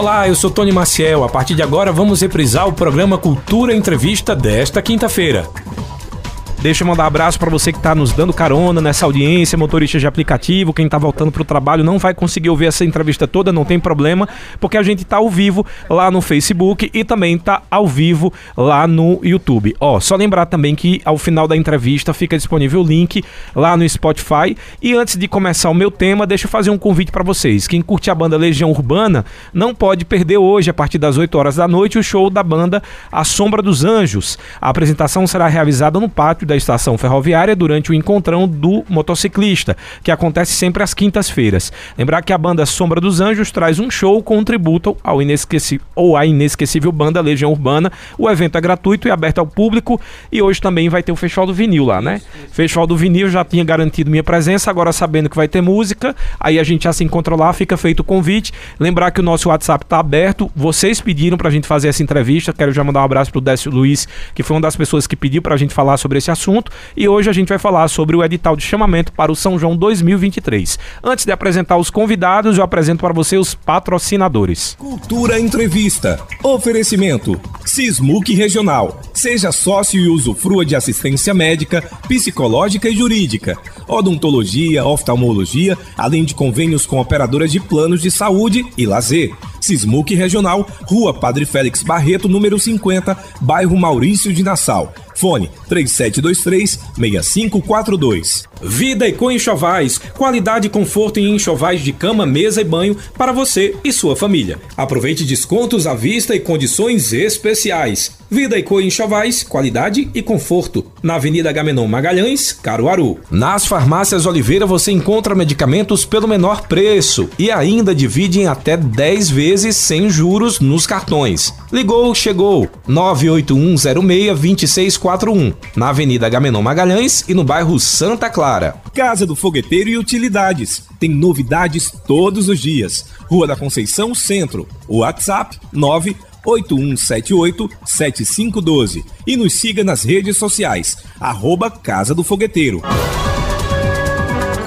Olá, eu sou Tony Maciel. A partir de agora vamos reprisar o programa Cultura Entrevista desta quinta-feira. Deixa eu mandar um abraço para você que está nos dando carona nessa audiência, motorista de aplicativo, quem está voltando para o trabalho não vai conseguir ouvir essa entrevista toda, não tem problema, porque a gente está ao vivo lá no Facebook e também está ao vivo lá no YouTube. Ó, só lembrar também que ao final da entrevista fica disponível o link lá no Spotify. E antes de começar o meu tema, deixa eu fazer um convite para vocês. Quem curte a banda Legião Urbana não pode perder hoje, a partir das 8 horas da noite, o show da banda A Sombra dos Anjos. A apresentação será realizada no pátio da estação ferroviária durante o encontrão do motociclista, que acontece sempre às quintas-feiras. Lembrar que a banda Sombra dos Anjos traz um show com um tributo ao inesquecível ou à inesquecível banda Legião Urbana. O evento é gratuito e aberto ao público e hoje também vai ter o Festival do Vinil lá, né? Festival do Vinil já tinha garantido minha presença, agora sabendo que vai ter música, aí a gente já se encontra lá, fica feito o convite. Lembrar que o nosso WhatsApp está aberto, vocês pediram para a gente fazer essa entrevista, quero já mandar um abraço pro Décio Luiz, que foi uma das pessoas que pediu para a gente falar sobre esse assunto e hoje a gente vai falar sobre o edital de chamamento para o São João 2023. Antes de apresentar os convidados, eu apresento para você os patrocinadores. Cultura Entrevista. Oferecimento. Sismuc Regional. Seja sócio e usufrua de assistência médica, psicológica e jurídica, odontologia, oftalmologia, além de convênios com operadoras de planos de saúde e lazer. Sismuc Regional, Rua Padre Félix Barreto, número 50, bairro Maurício de Nassau. Fone 3723-6542. Vida e com enxovais, qualidade e conforto em enxovais de cama, mesa e banho para você e sua família. Aproveite descontos à vista e condições especiais. Vida e Cor Enxovais, qualidade e conforto. Na Avenida Gamenon Magalhães, Caruaru. Nas farmácias Oliveira você encontra medicamentos pelo menor preço e ainda divide em até 10 vezes sem juros nos cartões. Ligou, chegou. 981062641. Na Avenida Gamenon Magalhães e no bairro Santa Clara. Casa do Fogueteiro e Utilidades. Tem novidades todos os dias. Rua da Conceição Centro. WhatsApp 9 8178-7512 e nos siga nas redes sociais, arroba Casa do Fogueteiro.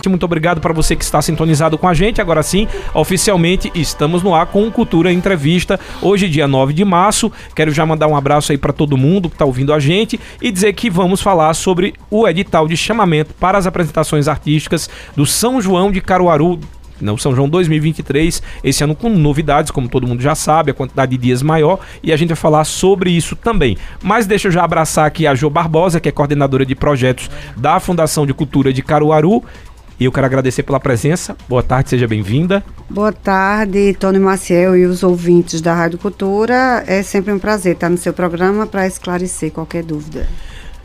Muito obrigado para você que está sintonizado com a gente. Agora sim, oficialmente estamos no ar com Cultura Entrevista. Hoje, dia 9 de março. Quero já mandar um abraço aí para todo mundo que está ouvindo a gente e dizer que vamos falar sobre o edital de chamamento para as apresentações artísticas do São João de Caruaru não São João 2023, esse ano com novidades, como todo mundo já sabe, a quantidade de dias maior, e a gente vai falar sobre isso também. Mas deixa eu já abraçar aqui a Jo Barbosa, que é coordenadora de projetos da Fundação de Cultura de Caruaru, e eu quero agradecer pela presença. Boa tarde, seja bem-vinda. Boa tarde, Tony Maciel e os ouvintes da Rádio Cultura. É sempre um prazer estar no seu programa para esclarecer qualquer dúvida.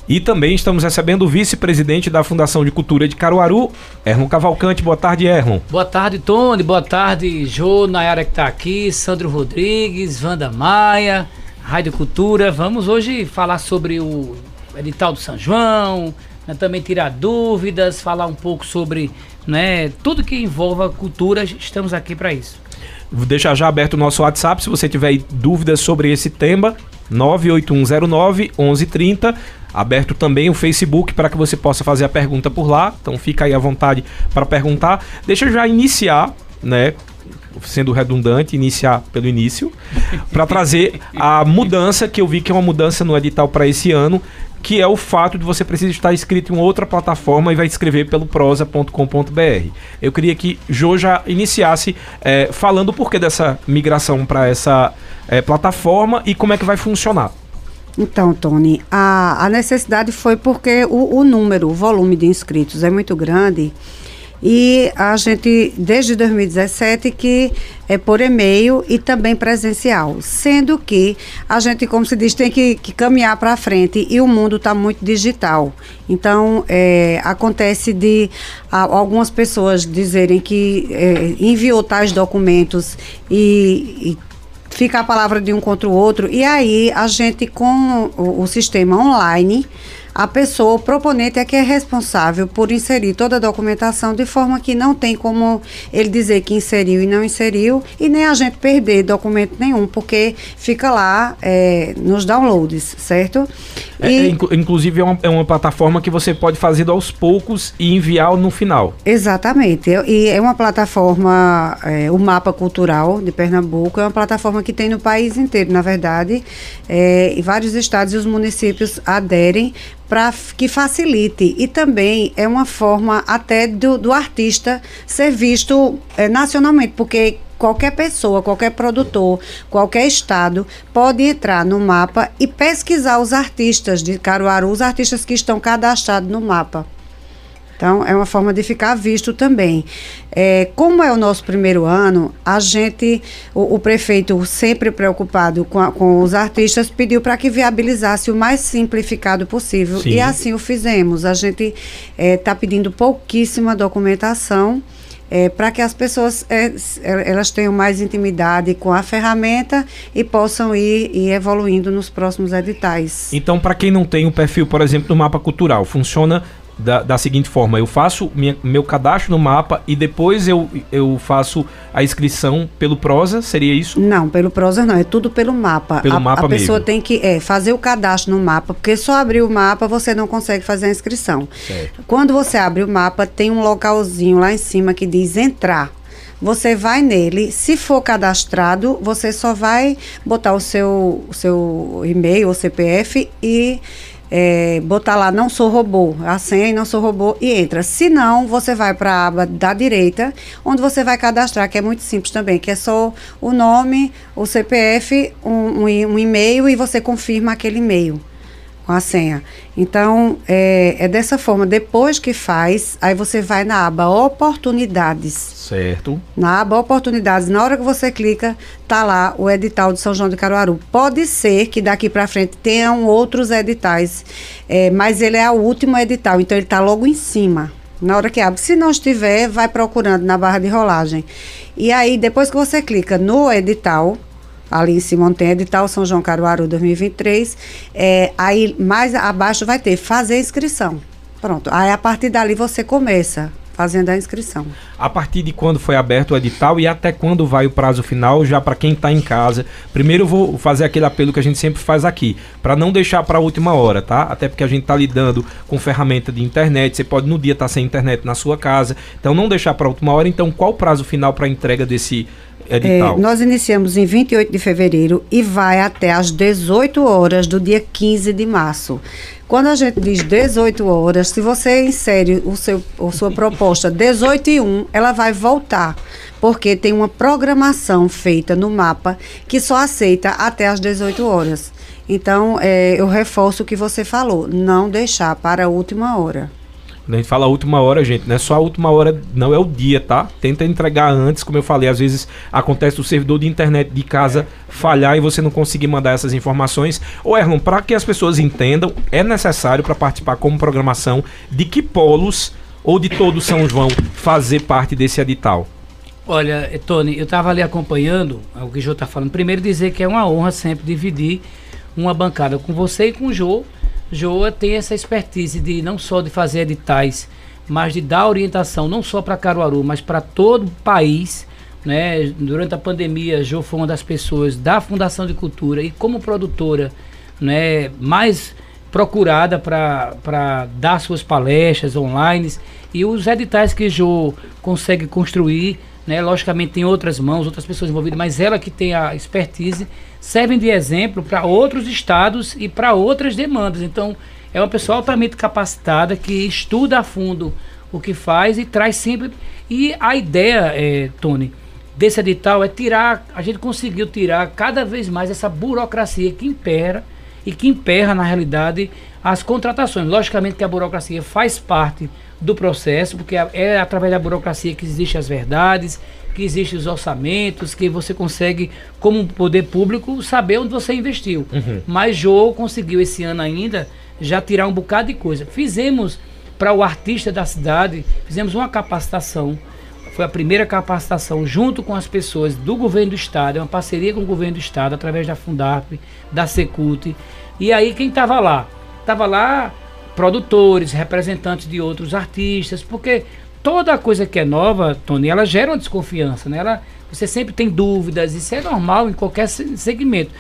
E também estamos recebendo o vice-presidente da Fundação de Cultura de Caruaru, Erlon Cavalcante. Boa tarde, Erlon. Boa tarde, Tony. Boa tarde, Jô, Nayara que está aqui, Sandro Rodrigues, Wanda Maia, Rádio Cultura. Vamos hoje falar sobre o edital do São João, né, também tirar dúvidas, falar um pouco sobre né, tudo que envolva a cultura. Estamos aqui para isso. Vou deixar já aberto o nosso WhatsApp se você tiver dúvidas sobre esse tema. 98109 1130 Aberto também o Facebook para que você possa fazer a pergunta por lá. Então fica aí à vontade para perguntar. Deixa eu já iniciar, né? Sendo redundante, iniciar pelo início, para trazer a mudança que eu vi que é uma mudança no edital para esse ano, que é o fato de você precisar estar inscrito em outra plataforma e vai escrever pelo prosa.com.br. Eu queria que Jo já iniciasse é, falando o porquê dessa migração para essa é, plataforma e como é que vai funcionar. Então, Tony, a, a necessidade foi porque o, o número, o volume de inscritos é muito grande e a gente, desde 2017, que é por e-mail e também presencial. Sendo que a gente, como se diz, tem que, que caminhar para frente e o mundo está muito digital. Então, é, acontece de a, algumas pessoas dizerem que é, enviou tais documentos e, e fica a palavra de um contra o outro. E aí a gente, com o, o sistema online, a pessoa, o proponente é que é responsável por inserir toda a documentação de forma que não tem como ele dizer que inseriu e não inseriu e nem a gente perder documento nenhum, porque fica lá é, nos downloads, certo? É, e, é, inclusive é uma, é uma plataforma que você pode fazer aos poucos e enviar no final. Exatamente. E é uma plataforma, é, o Mapa Cultural de Pernambuco, é uma plataforma que tem no país inteiro, na verdade. E vários estados e os municípios aderem para que facilite. E também é uma forma até do, do artista ser visto é, nacionalmente, porque qualquer pessoa, qualquer produtor, qualquer estado pode entrar no mapa e pesquisar os artistas de Caruaru, os artistas que estão cadastrados no mapa. Então, é uma forma de ficar visto também. É, como é o nosso primeiro ano, a gente, o, o prefeito, sempre preocupado com, a, com os artistas, pediu para que viabilizasse o mais simplificado possível. Sim. E assim o fizemos. A gente está é, pedindo pouquíssima documentação é, para que as pessoas é, elas tenham mais intimidade com a ferramenta e possam ir, ir evoluindo nos próximos editais. Então, para quem não tem um perfil, por exemplo, do mapa cultural, funciona da, da seguinte forma: eu faço minha, meu cadastro no mapa e depois eu, eu faço a inscrição pelo Prosa, seria isso? Não, pelo Prosa não, é tudo pelo mapa. Pelo a, mapa A pessoa mesmo. tem que é, fazer o cadastro no mapa, porque só abrir o mapa você não consegue fazer a inscrição. Certo. Quando você abre o mapa, tem um localzinho lá em cima que diz entrar. Você vai nele, se for cadastrado, você só vai botar o seu, o seu e-mail ou CPF e é, botar lá não sou robô, a senha e não sou robô e entra. Se não, você vai para a aba da direita, onde você vai cadastrar, que é muito simples também, que é só o nome, o CPF, um, um, um e-mail e você confirma aquele e-mail com a senha. Então, é, é, dessa forma. Depois que faz, aí você vai na aba Oportunidades. Certo. Na aba Oportunidades, na hora que você clica, tá lá o edital de São João de Caruaru. Pode ser que daqui para frente tenham outros editais, é, mas ele é o último edital, então ele tá logo em cima. Na hora que abre. Se não estiver, vai procurando na barra de rolagem. E aí, depois que você clica no edital, ali em cima tem edital São João Caruaru 2023. É, aí mais abaixo vai ter fazer inscrição. Pronto. Aí a partir dali você começa fazendo a inscrição. A partir de quando foi aberto o edital e até quando vai o prazo final, já para quem está em casa. Primeiro eu vou fazer aquele apelo que a gente sempre faz aqui, para não deixar para a última hora, tá? Até porque a gente está lidando com ferramenta de internet, você pode no dia estar tá sem internet na sua casa, então não deixar para a última hora. Então, qual o prazo final para entrega desse edital? É, nós iniciamos em 28 de fevereiro e vai até às 18 horas do dia 15 de março. Quando a gente diz 18 horas, se você insere o seu, a sua proposta 18 e 1, ela vai voltar, porque tem uma programação feita no mapa que só aceita até as 18 horas. Então, é, eu reforço o que você falou, não deixar para a última hora. Quando a gente fala última hora, gente, não é só a última hora, não é o dia, tá? Tenta entregar antes, como eu falei, às vezes acontece o servidor de internet de casa falhar e você não conseguir mandar essas informações. Ô Erlon, para que as pessoas entendam, é necessário para participar como programação de que polos ou de todo São João fazer parte desse edital? Olha, Tony, eu estava ali acompanhando o que o Jô está falando. Primeiro dizer que é uma honra sempre dividir uma bancada com você e com o Jô Joa tem essa expertise de não só de fazer editais, mas de dar orientação não só para Caruaru, mas para todo o país. Né? Durante a pandemia, Jo foi uma das pessoas da Fundação de Cultura e como produtora né, mais procurada para dar suas palestras online. E os editais que Jo consegue construir, né, logicamente tem outras mãos, outras pessoas envolvidas, mas ela que tem a expertise servem de exemplo para outros estados e para outras demandas. Então, é uma pessoa altamente capacitada que estuda a fundo o que faz e traz sempre. E a ideia, é, Tony, desse edital é tirar, a gente conseguiu tirar cada vez mais essa burocracia que impera e que emperra, na realidade, as contratações. Logicamente que a burocracia faz parte do processo, porque é, através da burocracia que existem as verdades, que existem os orçamentos, que você consegue, como poder público, saber onde você investiu. Uhum. Mas Jô conseguiu esse ano ainda já tirar um bocado de coisa. Fizemos para o artista da cidade, fizemos uma capacitação. Foi a primeira capacitação junto com as pessoas do governo do estado, é uma parceria com o governo do estado, através da Fundarp, da Secult. E aí quem estava lá? Estava lá produtores, representantes de outros artistas, porque toda coisa que é nova, Tony, ela gera uma desconfiança, né? Ela, você sempre tem dúvidas, isso é normal em qualquer segmento.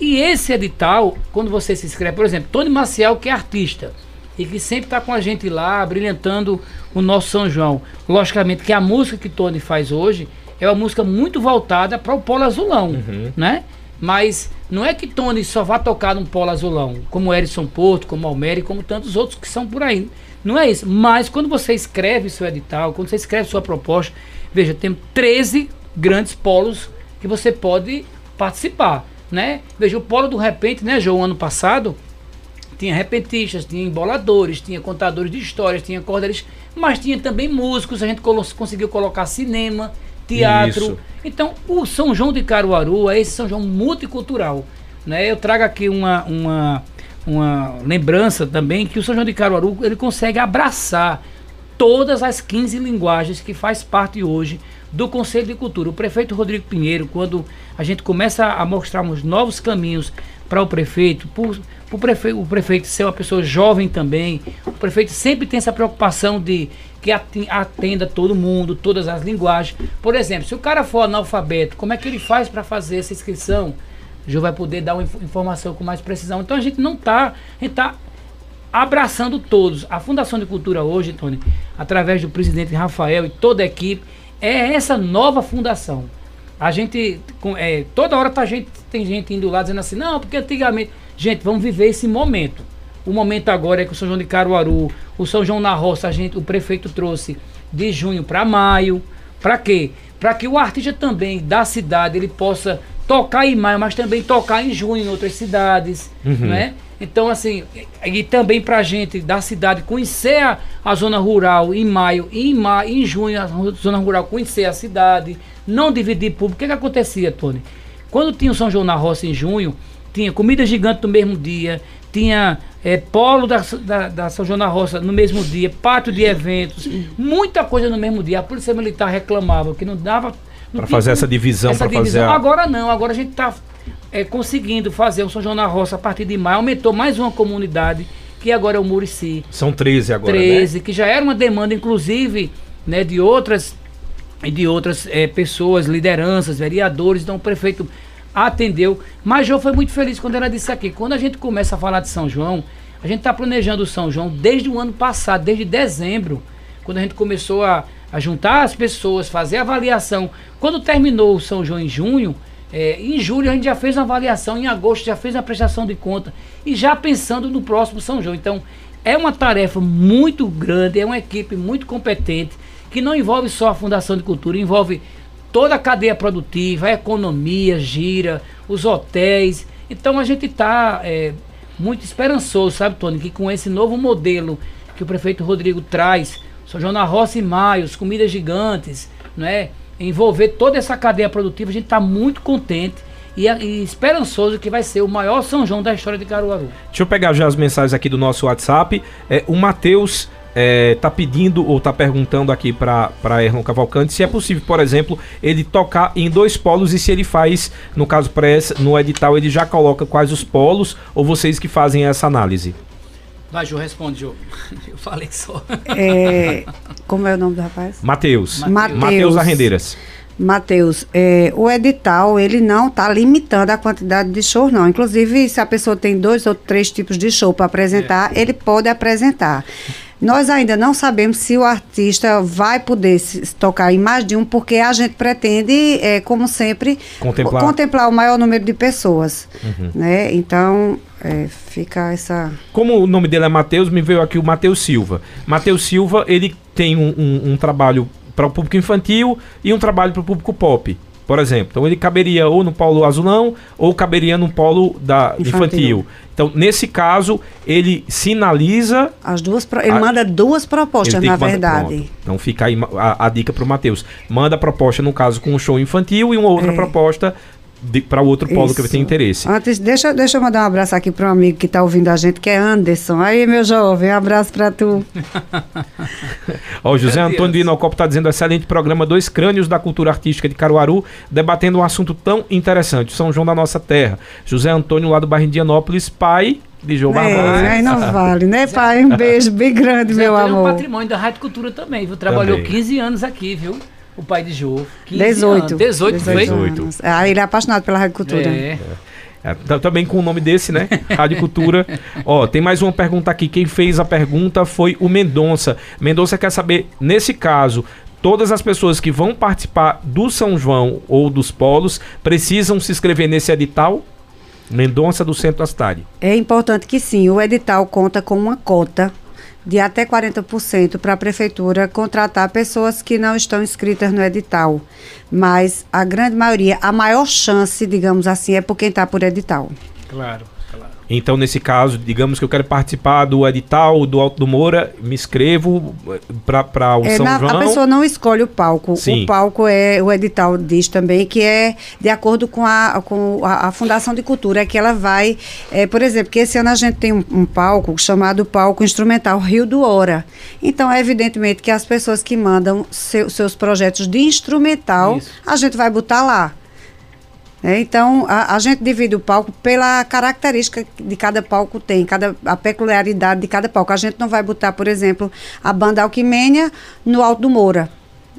E esse edital, quando você se inscreve, por exemplo, Tony Maciel, que é artista, e que sempre está com a gente lá, brilhantando o nosso São João. Logicamente que a música que Tony faz hoje é uma música muito voltada para o polo azulão, uhum. né? Mas não é que Tony só vá tocar num polo azulão, como Erison Porto, como Almeri, como tantos outros que são por aí. Não é isso. Mas quando você escreve seu edital, quando você escreve sua proposta, veja, tem 13 grandes polos que você pode participar, né? Veja, o polo do repente, né, João, ano passado, tinha repentistas, tinha emboladores, tinha contadores de histórias, tinha cordeiros, mas tinha também músicos, a gente conseguiu colocar cinema, teatro. Isso. Então, o São João de Caruaru é esse São João multicultural. Né? Eu trago aqui uma, uma, uma lembrança também que o São João de Caruaru ele consegue abraçar todas as 15 linguagens que faz parte hoje do Conselho de Cultura. O prefeito Rodrigo Pinheiro, quando a gente começa a mostrar uns novos caminhos para o prefeito, por, o prefeito, o prefeito ser uma pessoa jovem também, o prefeito sempre tem essa preocupação de que atenda todo mundo, todas as linguagens. Por exemplo, se o cara for analfabeto, como é que ele faz para fazer essa inscrição? O Ju vai poder dar uma informação com mais precisão. Então a gente não está, a gente está abraçando todos. A Fundação de Cultura hoje, Tony, através do presidente Rafael e toda a equipe, é essa nova fundação. A gente, é, toda hora tá gente, tem gente indo lá dizendo assim, não, porque antigamente Gente, vamos viver esse momento. O momento agora é que o São João de Caruaru, o São João na Roça, a gente, o prefeito trouxe de junho para maio. Para quê? Para que o artista também da cidade ele possa tocar em maio, mas também tocar em junho em outras cidades, uhum. né? Então, assim, e também para a gente da cidade conhecer a, a, zona rural em maio, e em, maio, em junho a zona rural conhecer a cidade, não dividir público. O que, que acontecia, Tony? Quando tinha o São João na Roça em junho, tinha comida gigante no mesmo dia, tinha é, polo da, da, da, São João da Roça no mesmo dia, pátio de eventos, muita coisa no mesmo dia. A Polícia Militar reclamava que não dava. Para fazer essa divisão. Fazer a... Agora não, agora a gente está é, conseguindo fazer o São João da Roça a partir de maio, aumentou mais uma comunidade, que agora é o Murici. São 13 agora. 13, né? que já era uma demanda, inclusive, né, de outras de outras é, pessoas, lideranças, vereadores. Então o prefeito atendeu. Mas João foi muito feliz quando ela disse aqui. Quando a gente começa a falar de São João, a gente está planejando o São João desde o ano passado, desde dezembro, quando a gente começou a, a juntar as pessoas, fazer avaliação. Quando terminou o São João em junho, é, em julho a gente já fez uma avaliação, em agosto já fez uma prestação de conta e já pensando no próximo São João. Então é uma tarefa muito grande, é uma equipe muito competente que não envolve só a Fundação de Cultura, envolve toda a cadeia produtiva, a economia gira, os hotéis. Então a gente está é, muito esperançoso, sabe, Tony, que com esse novo modelo que o prefeito Rodrigo traz, São João na Roça e Maio, as comidas gigantes, não é? envolver toda essa cadeia produtiva, a gente está muito contente e, e, esperançoso que vai ser o maior São João da história de Caruaru. Deixa eu pegar já as mensagens aqui do nosso WhatsApp. É, o Matheus é, tá pedindo ou tá perguntando aqui para Erlon Cavalcante se é possível, por exemplo, ele tocar em dois polos e se ele faz, no caso press, no edital, ele já coloca quais os polos ou vocês que fazem essa análise? Vai, Ju, responde, Ju. Eu falei só. É, como é o nome do rapaz? Matheus. Matheus Arrendeiras. Matheus, é, o edital ele não está limitando a quantidade de shows, não. Inclusive, se a pessoa tem dois ou três tipos de show para apresentar, é. ele pode apresentar. Nós ainda não sabemos se o artista vai poder se, tocar em mais de um, porque a gente pretende, é, como sempre, contemplar. contemplar o maior número de pessoas. Uhum. Né? Então, é, fica essa. Como o nome dele é Matheus, me veio aqui o Matheus Silva. Matheus Silva, ele tem um, um, um trabalho para o público infantil e um trabalho para o público pop por exemplo. Então ele caberia ou no polo azulão ou caberia no polo da infantil. infantil. Então, nesse caso, ele sinaliza. As duas Ele a, manda duas propostas, na verdade. Pronto. Então fica aí a, a dica para o Matheus. Manda a proposta, no caso, com um show infantil e uma outra é. proposta para o outro polo Isso. que tem interesse. Antes, deixa, deixa eu mandar um abraço aqui para um amigo que está ouvindo a gente, que é Anderson. Aí, meu jovem, um abraço para tu. Ó, o José Meu Antônio de Deus. Inocopo está dizendo excelente programa Dois Crânios da Cultura Artística de Caruaru, debatendo um assunto tão interessante, São João da nossa terra. José Antônio lá do bairro Indianópolis, pai de João Barbosa. É, aí não vale, né, pai? Um beijo bem grande, meu Antônio é um amor. patrimônio da Rádio Cultura também, viu? Trabalhou Também. 15 anos aqui, viu? O pai de Jô. 15 18. Anos. 18, foi? 18. anos. Ah, ele é apaixonado pela Rádio Cultura. É. É, tá- também com o nome desse, né? Rádio Cultura. Ó, tem mais uma pergunta aqui. Quem fez a pergunta foi o Mendonça. Mendonça quer saber, nesse caso, todas as pessoas que vão participar do São João ou dos polos precisam se inscrever nesse edital? Mendonça do Centro da cidade. É importante que sim, o edital conta com uma cota de até 40% para a prefeitura contratar pessoas que não estão inscritas no edital. Mas a grande maioria, a maior chance, digamos assim, é por quem está por edital. Claro. Então, nesse caso, digamos que eu quero participar do edital do Alto do Moura, me inscrevo para o É, São na- João. a pessoa não escolhe o palco. Sim. O palco é, o edital diz também que é de acordo com a, com a, a Fundação de Cultura, que ela vai, é, por exemplo, que esse ano a gente tem um, um palco chamado Palco Instrumental Rio do Hora. Então, é evidentemente que as pessoas que mandam seu- seus projetos de instrumental, Isso. a gente vai botar lá. É, então, a, a gente divide o palco pela característica de cada palco tem, cada, a peculiaridade de cada palco. A gente não vai botar, por exemplo, a banda Alquimênia no Alto do Moura.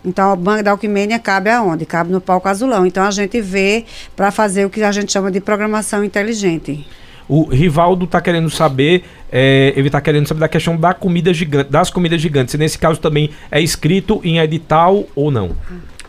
Então, a banda Alquimênia cabe aonde? Cabe no palco azulão. Então, a gente vê para fazer o que a gente chama de programação inteligente. O Rivaldo está querendo saber, é, ele está querendo saber da questão da comida gigante, das comidas gigantes. Se nesse caso também é escrito em edital ou não.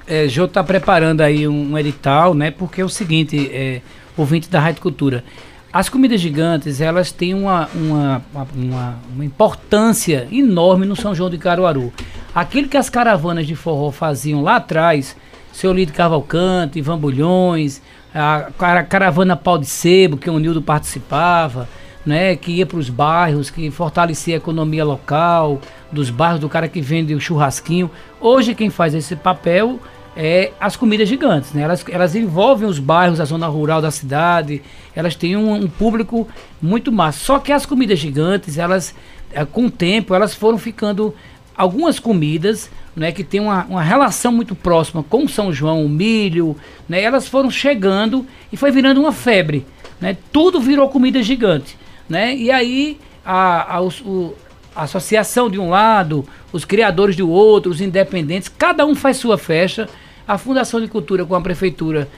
É, Jô está preparando aí um, um edital, né? Porque é o seguinte, é, ouvinte da Rádio Cultura, as comidas gigantes, elas têm uma, uma, uma, uma- importância enorme no São João de Caruaru. Aquilo que as caravanas de forró faziam lá atrás, seu Lido Cavalcante, Ivan Bulhões, a cara- caravana Pau de Sebo, que o Nildo participava, né, que ia para os bairros, que fortalecia a economia local, dos bairros do cara que vende o churrasquinho. Hoje quem faz esse papel é as comidas gigantes, né? Elas, elas envolvem os bairros, a zona rural da cidade, elas têm um, um público muito massa. Só que as comidas gigantes, elas, eh, com o tempo, elas foram ficando algumas comidas né, que tem uma, uma relação muito próxima com São João, o milho, né, elas foram chegando e foi virando uma febre. Né, tudo virou comida gigante. Né, e aí a, a, o- a associação de um lado, os criadores do outro, os independentes, cada um faz sua festa. A Fundação de Cultura com a Prefeitura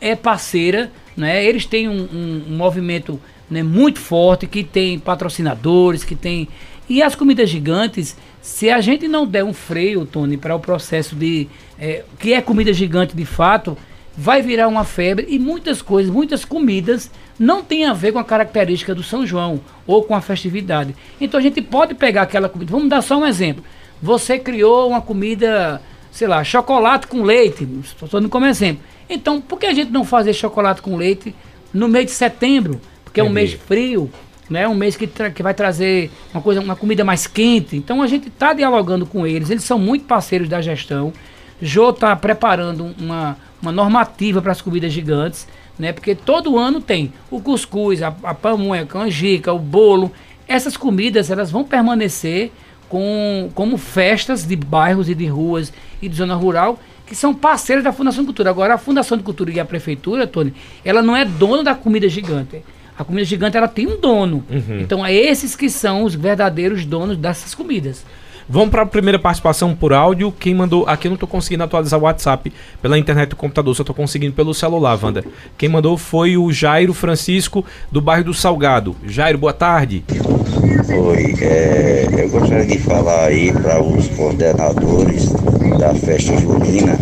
é parceira, né? Eles têm um, um- um movimento né, muito forte que tem patrocinadores, que tem e as comidas gigantes. Se a gente não der um freio, Tony, para o processo de é, que é comida gigante de fato, vai virar uma febre e muitas coisas, muitas comidas não tem a ver com a característica do São João ou com a festividade. Então a gente pode pegar aquela comida. Vamos dar só um exemplo. Você criou uma comida, sei lá, chocolate com leite. Estou dando como exemplo. Então, por que a gente não fazer chocolate com leite no mês de setembro? Porque é um mês frio, né? Um mês que, que vai trazer uma coisa, uma comida mais quente. Então a gente está dialogando com eles. Eles são muito parceiros da gestão. Jô está preparando uma, uma normativa para as comidas gigantes, né? Porque todo ano tem o cuscuz, a, a pamonha, a canjica, o bolo. Essas comidas elas vão permanecer com, como festas de bairros e de ruas e de zona rural que são parceiros da Fundação de Cultura. Agora, a Fundação de Cultura e a Prefeitura, Tony, ela não é dona da comida gigante. A comida gigante, ela tem um dono. Então, é esses que são os verdadeiros donos dessas comidas. Vamos para a primeira participação por áudio. Quem mandou. Aqui eu não estou conseguindo atualizar o WhatsApp pela internet do computador, só estou conseguindo pelo celular, Wanda. Quem mandou foi o Jairo Francisco, do bairro do Salgado. Jairo, boa tarde. Oi, é, eu gostaria de falar aí para os coordenadores da festa junina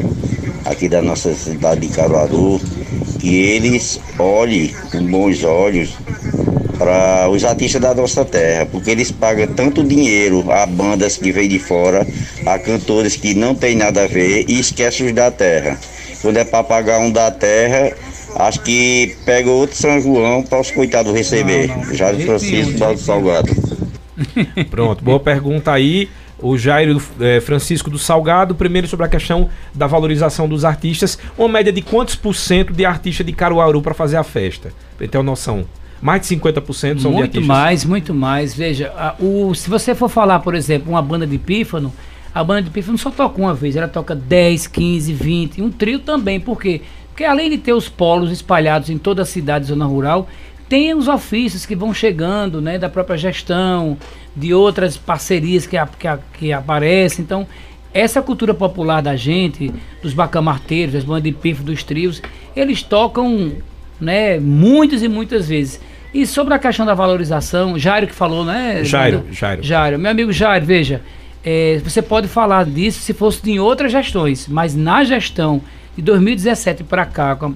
aqui da nossa cidade de Caruaru que eles olhem com bons olhos para os artistas da nossa terra, porque eles pagam tanto dinheiro a bandas que vêm de fora, a cantores que não tem nada a ver e esquecem os da terra. Quando é para pagar um da terra, acho que pega outro São João para os coitados receber. Não, não, jeito Francisco, Baldo Salgado. Pronto, boa pergunta aí. o Jairo é, Francisco do Salgado, primeiro sobre a questão da valorização dos artistas. Uma média de quantos por cento de artistas de Caruaru para fazer a festa? Pra ter uma noção. Mais de 50% são muito de mais, muito mais. Veja, a, o, se você for falar, por exemplo, uma banda de pífano, a banda de pífano só toca uma vez, ela toca 10, 15, 20, um trio também, por quê? Porque além de ter os polos espalhados em toda a cidade zona rural, tem os ofícios que vão chegando, né, da própria gestão, de outras parcerias que, que, que aparecem. Então, essa cultura popular da gente, dos bacamarteiros, das bandas de pífano, dos trios, eles tocam, né, muitas e muitas vezes. E sobre a questão da valorização, Jairo que falou, né? Jairo, Jairo. Jairo, meu amigo Jairo, veja, é, você pode falar disso se fosse em outras gestões, mas na gestão de 2017 para cá, com a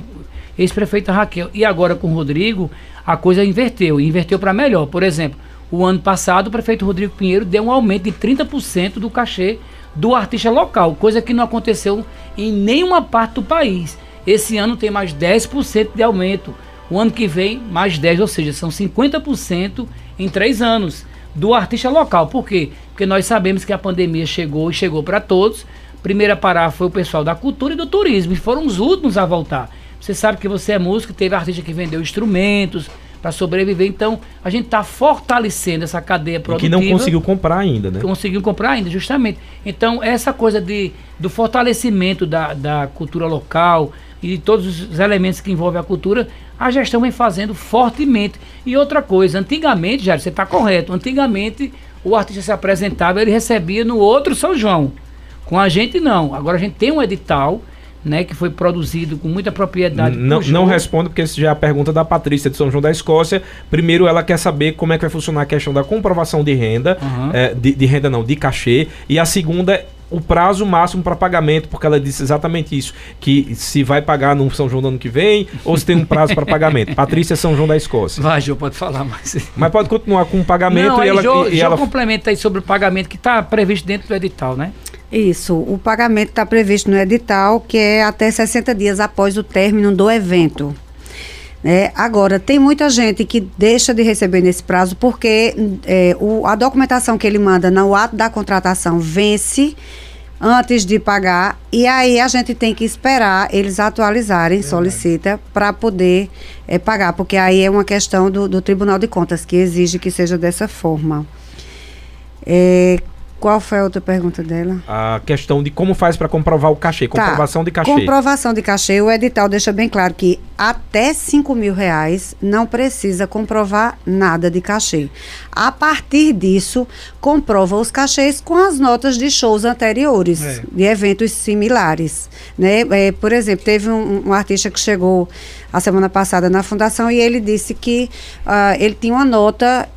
ex-prefeita Raquel e agora com o Rodrigo, a coisa inverteu, inverteu para melhor. Por exemplo, o ano passado o prefeito Rodrigo Pinheiro deu um aumento de 30% do cachê do artista local, coisa que não aconteceu em nenhuma parte do país. Esse ano tem mais 10% de aumento. O ano que vem, mais 10%, ou seja, são 50% em três anos do artista local. Por quê? Porque nós sabemos que a pandemia chegou e chegou para todos. Primeira parar foi o pessoal da cultura e do turismo, e foram os últimos a voltar. Você sabe que você é músico, teve artista que vendeu instrumentos para sobreviver. Então, a gente está fortalecendo essa cadeia produtiva. E que não conseguiu comprar ainda, né? Conseguiu comprar ainda, justamente. Então, essa coisa de, do fortalecimento da, da cultura local e de todos os elementos que envolvem a cultura, a gestão vem fazendo fortemente. E outra coisa, antigamente, já você está correto, antigamente o artista se apresentava, ele recebia no outro São João. Com a gente não. Agora a gente tem um edital, né, que foi produzido com muita propriedade. Não, não respondo, porque essa já é a pergunta da Patrícia de São João da Escócia. Primeiro, ela quer saber como é que vai funcionar a questão da comprovação de renda, uhum. é, de, de renda não, de cachê. E a segunda o prazo máximo para pagamento, porque ela disse exatamente isso, que se vai pagar no São João do ano que vem ou se tem um prazo para pagamento. Patrícia São João da Escócia. Vai, Jô, pode falar mais. Mas pode continuar com o pagamento Não, e ela... Jô, e, Jô ela... complementa aí sobre o pagamento que está previsto dentro do edital, né? Isso, o pagamento está previsto no edital, que é até 60 dias após o término do evento. É, agora, tem muita gente que deixa de receber nesse prazo porque é, o, a documentação que ele manda no ato da contratação vence antes de pagar e aí a gente tem que esperar eles atualizarem, solicita, para poder é, pagar, porque aí é uma questão do, do, Tribunal de Contas que exige que seja dessa forma. É, qual foi a outra pergunta dela? A questão de como faz para comprovar o cachê, tá. comprovação de cachê. Comprovação de cachê, o edital deixa bem claro que até 5 mil reais não precisa comprovar nada de cachê. A partir disso, comprova os cachês com as notas de shows anteriores, é. de eventos similares. Né? É, por exemplo, teve um, um, artista que chegou a semana passada na fundação e ele disse que uh, ele tinha uma nota,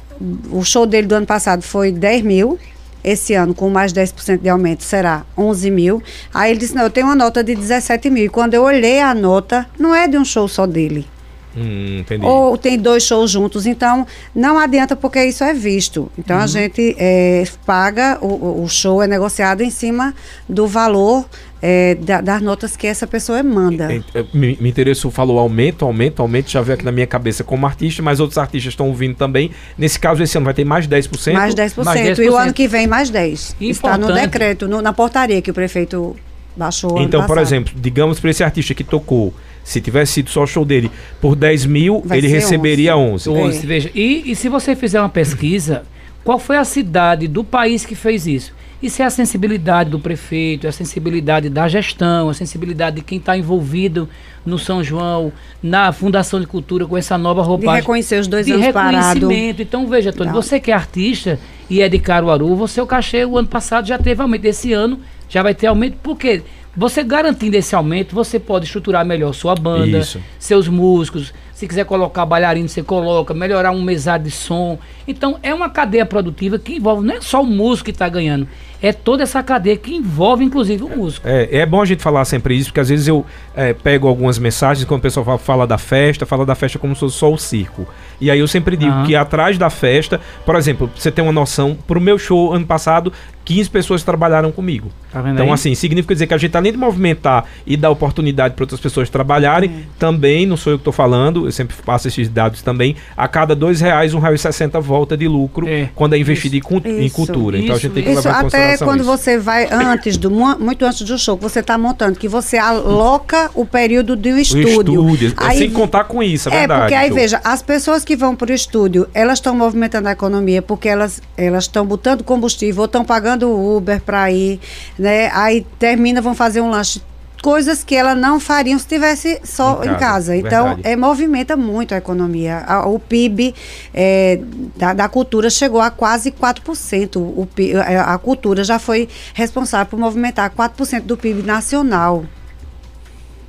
o show dele do ano passado foi 10 mil esse ano, com mais 10% de aumento, será 11 mil. Aí ele disse, não, eu tenho uma nota de 17 mil. E quando eu olhei a nota, não é de um show só dele. Hum, Ou tem dois shows juntos, então não adianta porque isso é visto. Então uhum. a gente é, paga, o, o show é negociado em cima do valor é, da, das notas que essa pessoa manda. Me, me interessou, falou aumento, aumento, aumento, já veio aqui na minha cabeça como artista, mas outros artistas estão ouvindo também. Nesse caso, esse ano vai ter mais 10%? Mais 10%, mais 10%. e o ano que vem mais 10%. Importante. Está no decreto, no, na portaria que o prefeito baixou Então, por exemplo, digamos para esse artista que tocou, se tivesse sido só o show dele por 10 mil, vai ele receberia 11. 11. 11 é. veja. E, e se você fizer uma pesquisa, qual foi a cidade do país que fez isso? Isso é a sensibilidade do prefeito, é a sensibilidade da gestão, a sensibilidade de quem está envolvido no São João, na Fundação de Cultura com essa nova roupagem. De reconhecer os dois de anos reconhecimento. Parado. Então, veja, Tony, você que é artista e é de Caruaru, você o cachê o ano passado já teve aumento. Esse ano já vai ter aumento. Por quê? Você garantindo esse aumento, você pode estruturar melhor sua banda, Isso. seus músicos. Se quiser colocar bailarino, você coloca, melhorar um mesário de som. Então, é uma cadeia produtiva que envolve, não é só o músico que está ganhando, é toda essa cadeia que envolve, inclusive, o músico. É, é bom a gente falar sempre isso, porque às vezes eu é, pego algumas mensagens quando o pessoal fala, fala, da festa, fala da festa como se fosse só o circo. E aí eu sempre digo que atrás da festa, por exemplo, você tem uma noção, pro meu show ano passado, 15 pessoas trabalharam comigo. Tá então, aí? assim, significa dizer que a gente, além de movimentar e dar oportunidade para outras pessoas trabalharem, uhum. também, não sou eu que estou falando, eu sempre passo esses dados também, a cada dois reais, um real e sessenta volta de lucro É. quando é investido em, cu- em Isso. cultura. então a Isso, gente tem que Isso levar em até consideração quando isso. você vai antes do mu- muito antes do show que você está montando, que você aloca o período do O estúdio. estúdio, sem contar com isso, é, É, verdade. porque aí veja, as pessoas que vão para o estúdio, elas estão movimentando a economia porque elas elas estão botando combustível, ou estão pagando o Uber para ir, né? Aí termina, vão fazer um lanche. Coisas que ela não fariam se estivesse só Em em casa, casa. Então, verdade. é, movimenta muito a economia. A- o PIB é, da, da cultura chegou a quase 4%. O, a, a cultura já foi responsável por movimentar 4% do PIB nacional.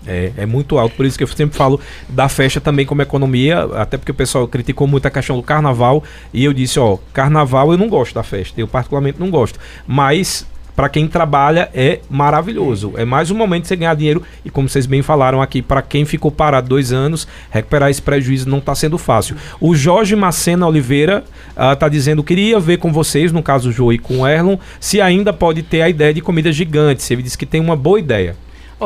É, é muito alto, por isso que eu sempre falo da festa também como economia, até porque o pessoal criticou muito a questão do carnaval, e eu disse, ó, carnaval eu não gosto da festa, eu particularmente não gosto, mas para quem trabalha é maravilhoso, é mais um momento de você ganhar dinheiro, e como vocês bem falaram aqui, para quem ficou parado dois anos, recuperar esse prejuízo não está sendo fácil. O Jorge Macena Oliveira está dizendo, queria ver com vocês, no caso o Joe e com o Erlon, se ainda pode ter a ideia de comida gigante, ele disse que tem uma boa ideia.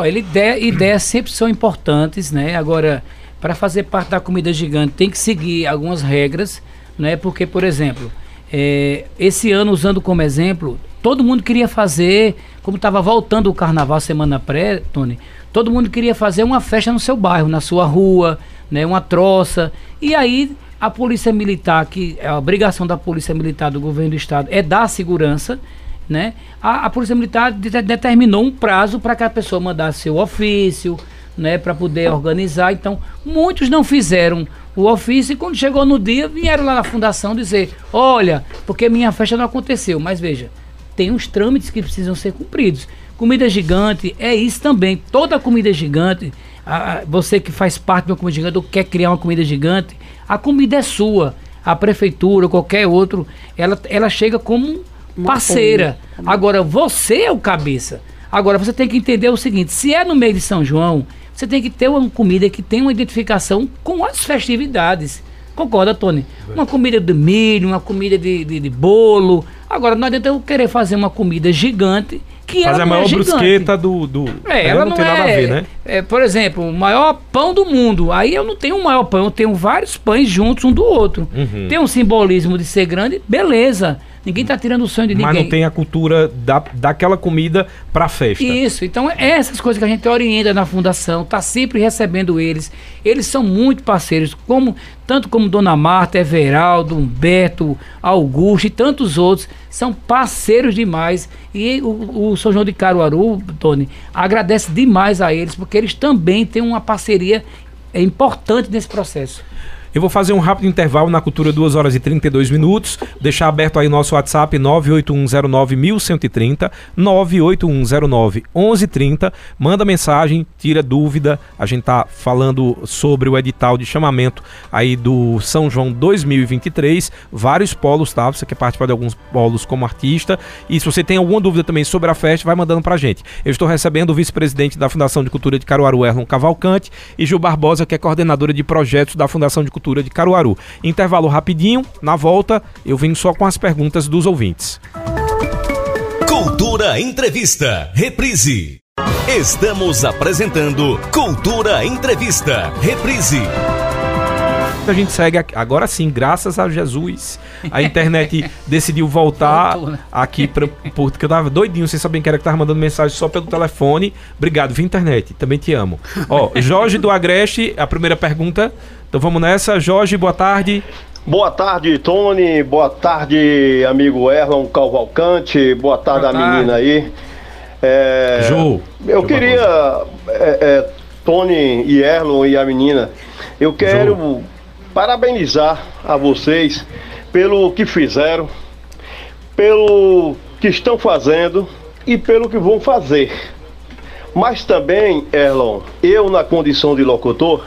Ideia, ideias sempre são importantes, né? Agora, para fazer parte da comida gigante, tem que seguir algumas regras, né? Porque, por exemplo, é, esse ano, usando como exemplo, todo mundo queria fazer, como estava voltando o carnaval semana pré, Tony, todo mundo queria fazer uma festa no seu bairro, na sua rua, né? Uma troça. E aí, a polícia militar, que é a obrigação da polícia militar do governo do estado é dar segurança, né? A, a polícia militar de- determinou um prazo para que a pessoa mandasse seu ofício, né, para poder organizar. Então, muitos não fizeram o ofício e quando chegou no dia vieram lá na fundação dizer: "Olha, porque minha festa não aconteceu". Mas veja, tem uns trâmites que precisam ser cumpridos. Comida gigante é isso também. Toda comida gigante, a- a- você que faz parte de uma comida gigante ou quer criar uma comida gigante, a comida é sua. A prefeitura, qualquer outro, ela, ela chega como Uma parceira. Agora, você é o cabeça. Agora, você tem que entender o seguinte: se é no meio de São João, você tem que ter uma comida que tenha uma identificação com as festividades. Concorda, Tony? Uma comida de milho, uma comida de, de, de bolo. Agora, não adianta eu querer fazer uma comida gigante que Fazer ela a não é maior gigante. brusqueta do. do É, ela não, tem é, nada a ver, né? é, Por exemplo, o maior pão do mundo. Aí eu não tenho um maior pão, eu tenho vários pães juntos um do outro. Uhum. Tem um simbolismo de ser grande, beleza. Ninguém tá tirando o sonho de Mas ninguém. não tem a cultura da, daquela comida pra festa. Isso, então é essas coisas que a gente orienta na fundação, tá sempre recebendo eles. Eles são muito parceiros, como tanto como Dona Marta, Everaldo, Humberto, Augusto e tantos outros, são parceiros demais. E o, o São João de Caruaru, Tony, agradece demais a eles, porque eles também têm uma parceria é, importante nesse processo. Eu vou fazer um rápido intervalo na cultura, 2 horas e 32 minutos. Deixar aberto aí nosso WhatsApp 981091130, 981091130. Manda mensagem, tira dúvida. A gente tá falando sobre o edital de chamamento aí do São João 2023. Vários polos, tá? Você quer participar de alguns polos como artista. E se você tem alguma dúvida também sobre a festa, vai mandando pra gente. Eu estou recebendo o vice-presidente da Fundação de Cultura de Caruaru, Erlon Cavalcante, e Gil Barbosa, que é coordenadora de projetos da Fundação de Cultura de Caruaru. Intervalo rapidinho, na volta eu venho só com as perguntas dos ouvintes. Cultura Entrevista, reprise. Estamos apresentando Cultura Entrevista, reprise. A gente segue aqui. agora sim, graças a Jesus. A internet decidiu voltar né? aqui pra, porque eu tava doidinho sem saber quem era que tava mandando mensagem só pelo telefone. Obrigado, viu internet. Também te amo. Ó, Jorge do Agreste, a primeira pergunta. Então vamos nessa. Jorge, boa tarde. Boa tarde, Tony. Boa tarde, amigo Erlon Calvalcante. Boa tarde, Boa a tarde. menina aí. É, Ju. Eu Ju queria, é, é, Tony e Erlon e a menina, eu quero parabenizar a vocês pelo que fizeram, pelo que estão fazendo e pelo que vão fazer. Mas também, Erlon, eu na condição de locutor,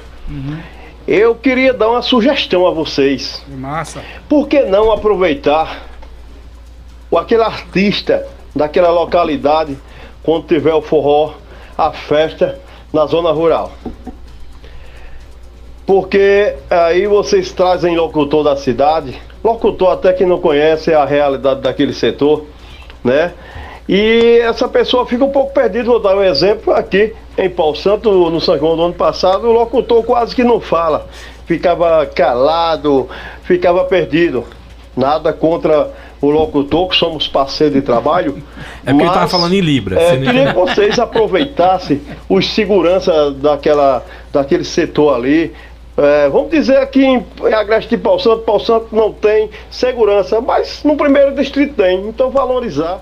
eu queria dar uma sugestão a vocês. Massa. Por que não aproveitar o aquele artista daquela localidade quando tiver o forró, a festa na zona rural? Porque aí vocês trazem locutor da cidade, locutor até que não conhece a realidade daquele setor, né? E essa pessoa fica um pouco perdida. Vou dar um exemplo aqui em Pau Santo, no São João do ano passado, o locutor quase que não fala. ficava calado, ficava perdido. Nada contra o locutor, que somos parceiros de trabalho. É porque ele estava falando em Libra. É, queria que vocês aproveitassem os segurança daquela, daquele setor ali. É, vamos dizer aqui em, em Agreste de Pau Santo, Pau Santo não tem segurança, mas no primeiro distrito tem. Então valorizar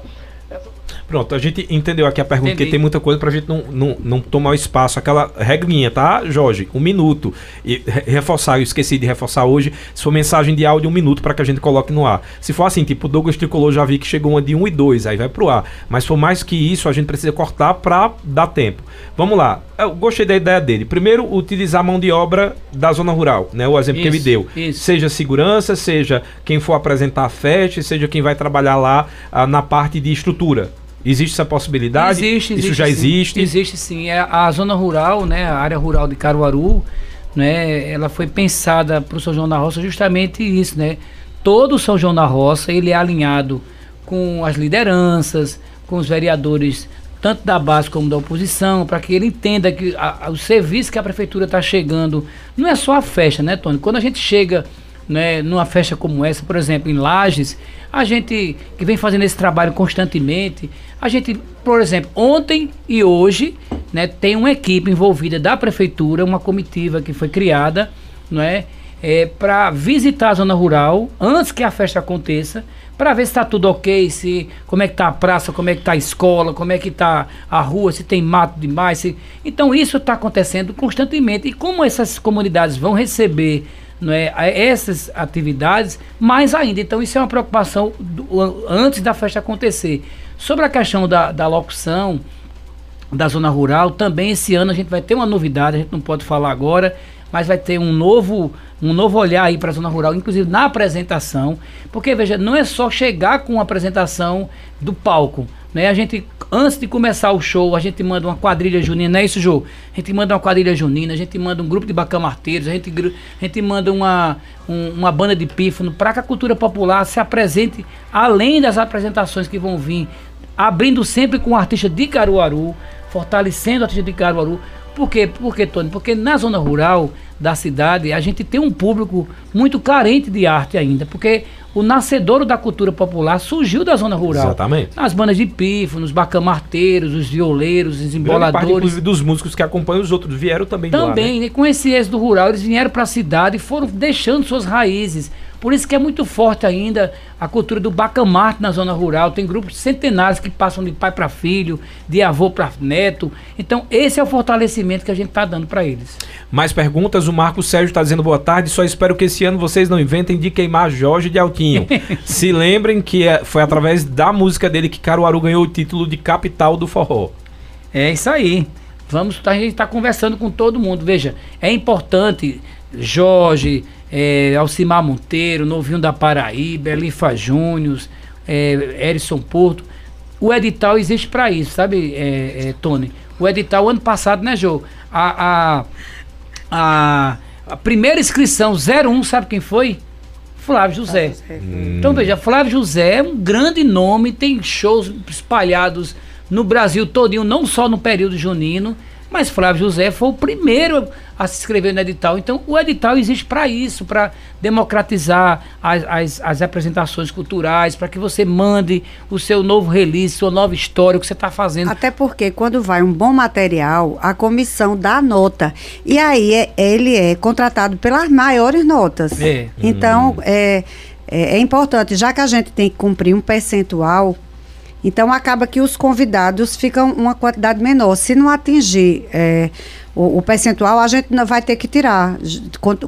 Pronto, a gente entendeu aqui a pergunta, Entendi. porque tem muita coisa pra gente não, não, não tomar o espaço. Aquela regrinha, tá, Jorge? Um minuto. E reforçar, eu esqueci de reforçar hoje. Se for mensagem de áudio, um minuto para que a gente coloque no ar. Se for assim, tipo, o Douglas Tricolor já vi que chegou uma de 1 um e 2, aí vai pro ar. Mas for mais que isso, a gente precisa cortar pra dar tempo. Vamos lá. Eu gostei da ideia dele. Primeiro, utilizar a mão de obra da zona rural, né? O exemplo isso, que ele deu. Isso. Seja segurança, seja quem for apresentar a festa, seja quem vai trabalhar lá ah, na parte de estrutura. Existe essa possibilidade? Existe, existe Isso já sim. existe? Existe sim. É a zona rural, né, a área rural de Caruaru, né, ela foi pensada para o São João da Roça justamente isso, né? Todo o São João da Roça, ele é alinhado com as lideranças, com os vereadores, tanto da base como da oposição, para que ele entenda que a, a, o serviço que a prefeitura está chegando não é só a festa, né, Tony? Quando a gente chega né, numa festa como essa, por exemplo, em Lages, a gente que vem fazendo esse trabalho constantemente, a gente, por exemplo, ontem e hoje, né, tem uma equipe envolvida da prefeitura, uma comitiva que foi criada, não é, é para visitar a zona rural antes que a festa aconteça, para ver se está tudo ok, se como é que tá a praça, como é que tá a escola, como é que tá a rua, se tem mato demais, se... então isso está acontecendo constantemente e como essas comunidades vão receber não é, essas atividades, mais ainda. Então, isso é uma preocupação do, antes da festa acontecer. Sobre a questão da, da locução da zona rural, também esse ano a gente vai ter uma novidade, a gente não pode falar agora, mas vai ter um novo, um novo olhar aí para a zona rural, inclusive na apresentação, porque veja, não é só chegar com a apresentação do palco, né? A gente, antes de começar o show, a gente manda uma quadrilha junina, não é isso, Jô? A gente manda uma quadrilha junina, a gente manda um grupo de bacamarteiros, a gente, a gente manda uma, um, uma banda de pífano para que a cultura popular se apresente, além das apresentações que vão vir, abrindo sempre com o artista de Caruaru, fortalecendo o artista de Caruaru. Por quê? Por quê, Tony? Porque na zona rural da cidade a gente tem um público muito carente de arte ainda, porque o nascedouro da cultura popular surgiu da zona rural. Exatamente. Nas bandas de pifo, nos bacamarteiros, os violeiros, os emboladores. Parte, inclusive, dos músicos que acompanham os outros vieram também Também, lá, né? com esse êxito rural, eles vieram para a cidade e foram deixando suas raízes. Por isso que é muito forte ainda a cultura do bacamarte na zona rural. Tem grupos centenários que passam de pai para filho, de avô para neto. Então, esse é o fortalecimento que a gente está dando para eles. Mais perguntas? O Marco Sérgio está dizendo boa tarde. Só espero que esse ano vocês não inventem de queimar Jorge de Altinho. Se lembrem que é, foi através da música dele que Caruaru ganhou o título de capital do forró. É isso aí. Vamos, a gente está conversando com todo mundo. Veja, é importante, Jorge, é, Alcimar Monteiro, Novinho da Paraíba, Elifa Júnior, é, Erison Porto. O edital existe para isso, sabe, é, é, Tony? O edital, ano passado, né, Jô? A, a, a, a primeira inscrição 01, sabe quem foi? Flávio José. Hum. Então veja, Flávio José é um grande nome, tem shows espalhados no Brasil todinho, não só no período junino, mas Flávio José foi o primeiro a se inscrever no edital. Então, o edital existe para isso, para democratizar as, as, as, apresentações culturais, para que você mande o seu novo release, sua nova história, o que você está fazendo. Até porque, quando vai um bom material, a comissão dá nota. E aí, é, ele é contratado pelas maiores notas. É. Então, hum. é, é, é importante, já que a gente tem que cumprir um percentual então acaba que os convidados ficam uma quantidade menor. Se não atingir é, o, o, percentual, a gente vai ter que tirar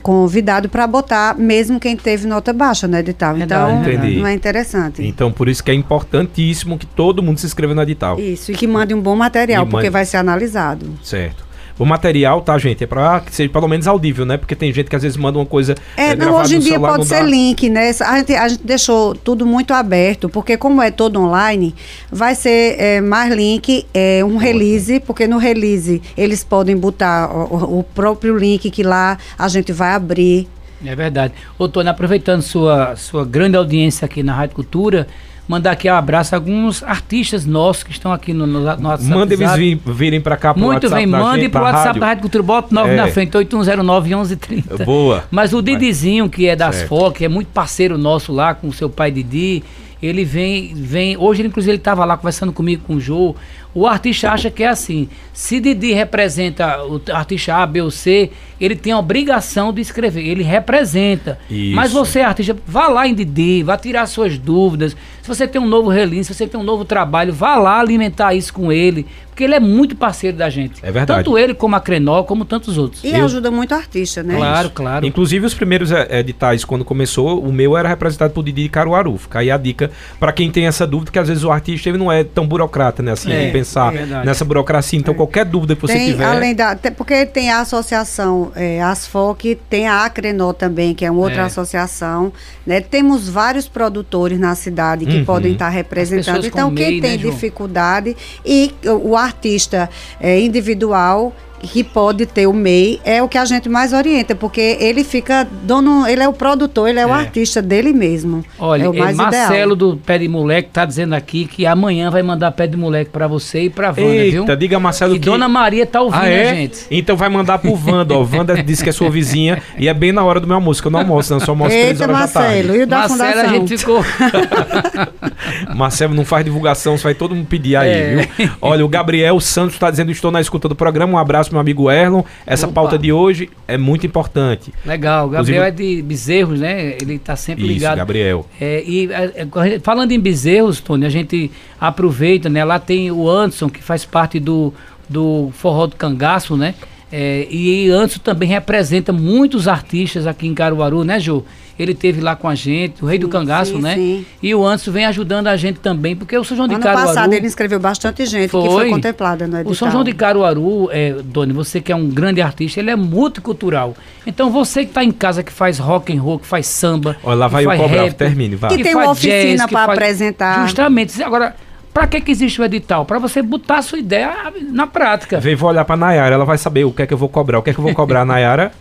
convidado para botar, mesmo quem teve nota baixa no edital. Então Entendi. não é interessante. Então por isso que é importantíssimo que todo mundo se inscreva no edital. Isso, e que mande um bom material, e porque mande... vai ser analisado. Certo. O material, tá, gente? É pra que seja pelo menos audível, né? Porque tem gente que às vezes manda uma coisa. É, é não, hoje em dia celular, pode ser dá... link, né? A gente, a gente deixou tudo muito aberto, porque como é todo online, vai ser é, mais link, é, um release, porque no release eles podem botar o, o próprio link que lá a gente vai abrir. É verdade. Ô, Tony, aproveitando sua, sua grande audiência aqui na Rádio Cultura, mandar aqui um abraço a alguns artistas nossos que estão aqui no, no, no WhatsApp. Manda eles vir, virem pra cá pro Muito WhatsApp bem, mande pro pra WhatsApp rádio. da Rádio Cultura, bota 9 É. na frente, 8109 1130. Boa. Mas o Didizinho, que é das Certo. FOC, é muito parceiro nosso lá com o seu pai Didi, ele vem, vem. Hoje, inclusive, ele estava lá conversando comigo com o Jô. O artista acha que é assim. Se Didi representa o artista A, B ou C, ele tem a obrigação de escrever. Ele representa. Isso. Mas você, artista, vá lá em Didi, vá tirar suas dúvidas. Se você tem um novo release, se você tem um novo trabalho, vá lá alimentar isso com ele. Porque ele é muito parceiro da gente. É verdade. Tanto ele como a Crenol, como tantos outros. E ajuda muito o artista, né? Claro, claro. Inclusive, os primeiros é, editais, quando começou, o meu era representado por Didi de Caruaru. Fica aí a dica pra quem tem essa dúvida, que às vezes o artista ele não é tão burocrata, né? Assim, É, pensar é nessa burocracia. Então, qualquer dúvida que você tem, tiver. além da, porque tem a associação é, Asfoc, tem a Acrenol também, que é uma outra É. associação. Né? Temos vários produtores na cidade que Uhum. podem estar representando. Então, quem MEI, tem né, dificuldade e o, o artista é, individual que pode ter o MEI é o que a gente mais orienta, porque ele fica dono, ele é o produtor, ele é, o É. artista dele mesmo. Olha, é o mais Marcelo ideal. do Pé de Moleque tá dizendo aqui que amanhã vai mandar Pé de Moleque pra você e pra Wanda, Eita, viu? diga Marcelo que que. Dona Maria tá ouvindo Ah, é? a gente. Então vai mandar pro Wanda, ó. Wanda disse que é sua vizinha e é bem na hora do meu almoço, que eu não almoço, não. Só almoço três Eita, horas da Marcelo, tarde. e o da Marcelo, fundação? a gente ficou. Marcelo não faz divulgação, só vai todo mundo pedir aí, É. viu? Olha, o Gabriel Santos está dizendo: estou na escuta do programa. Um abraço, meu amigo Erlon. Essa Opa. pauta de hoje é muito importante. Legal, o Gabriel Inclusive- é de Bezerros, né? Ele tá sempre Isso, ligado. Gabriel. É, e é, é, falando em Bezerros, Tony, a gente aproveita, né? Lá tem o Anderson, que faz parte do, do Forró do Cangaço, né? É, e Anderson também representa muitos artistas aqui em Caruaru, né, Jô? Ele teve lá com a gente, o Rei do Sim, Cangaço, sim, né? sim. E o Anderson vem ajudando a gente também, porque o São João de Ano Caruaru. passado ele inscreveu bastante gente que foi Foi. contemplada no edital. O São João de Caruaru, é, Doni, você que é um grande artista, ele é multicultural. Então você que está em casa que faz rock and roll, que faz samba, Olha, lá que vai o rap, termine, vai. Que que tem uma oficina faz- apresentar. Justamente. Agora, para que que existe o edital? Para você botar a sua ideia na prática. Vem, vou olhar pra Nayara, ela vai saber o que é que eu vou cobrar. O que é que eu vou cobrar, Nayara?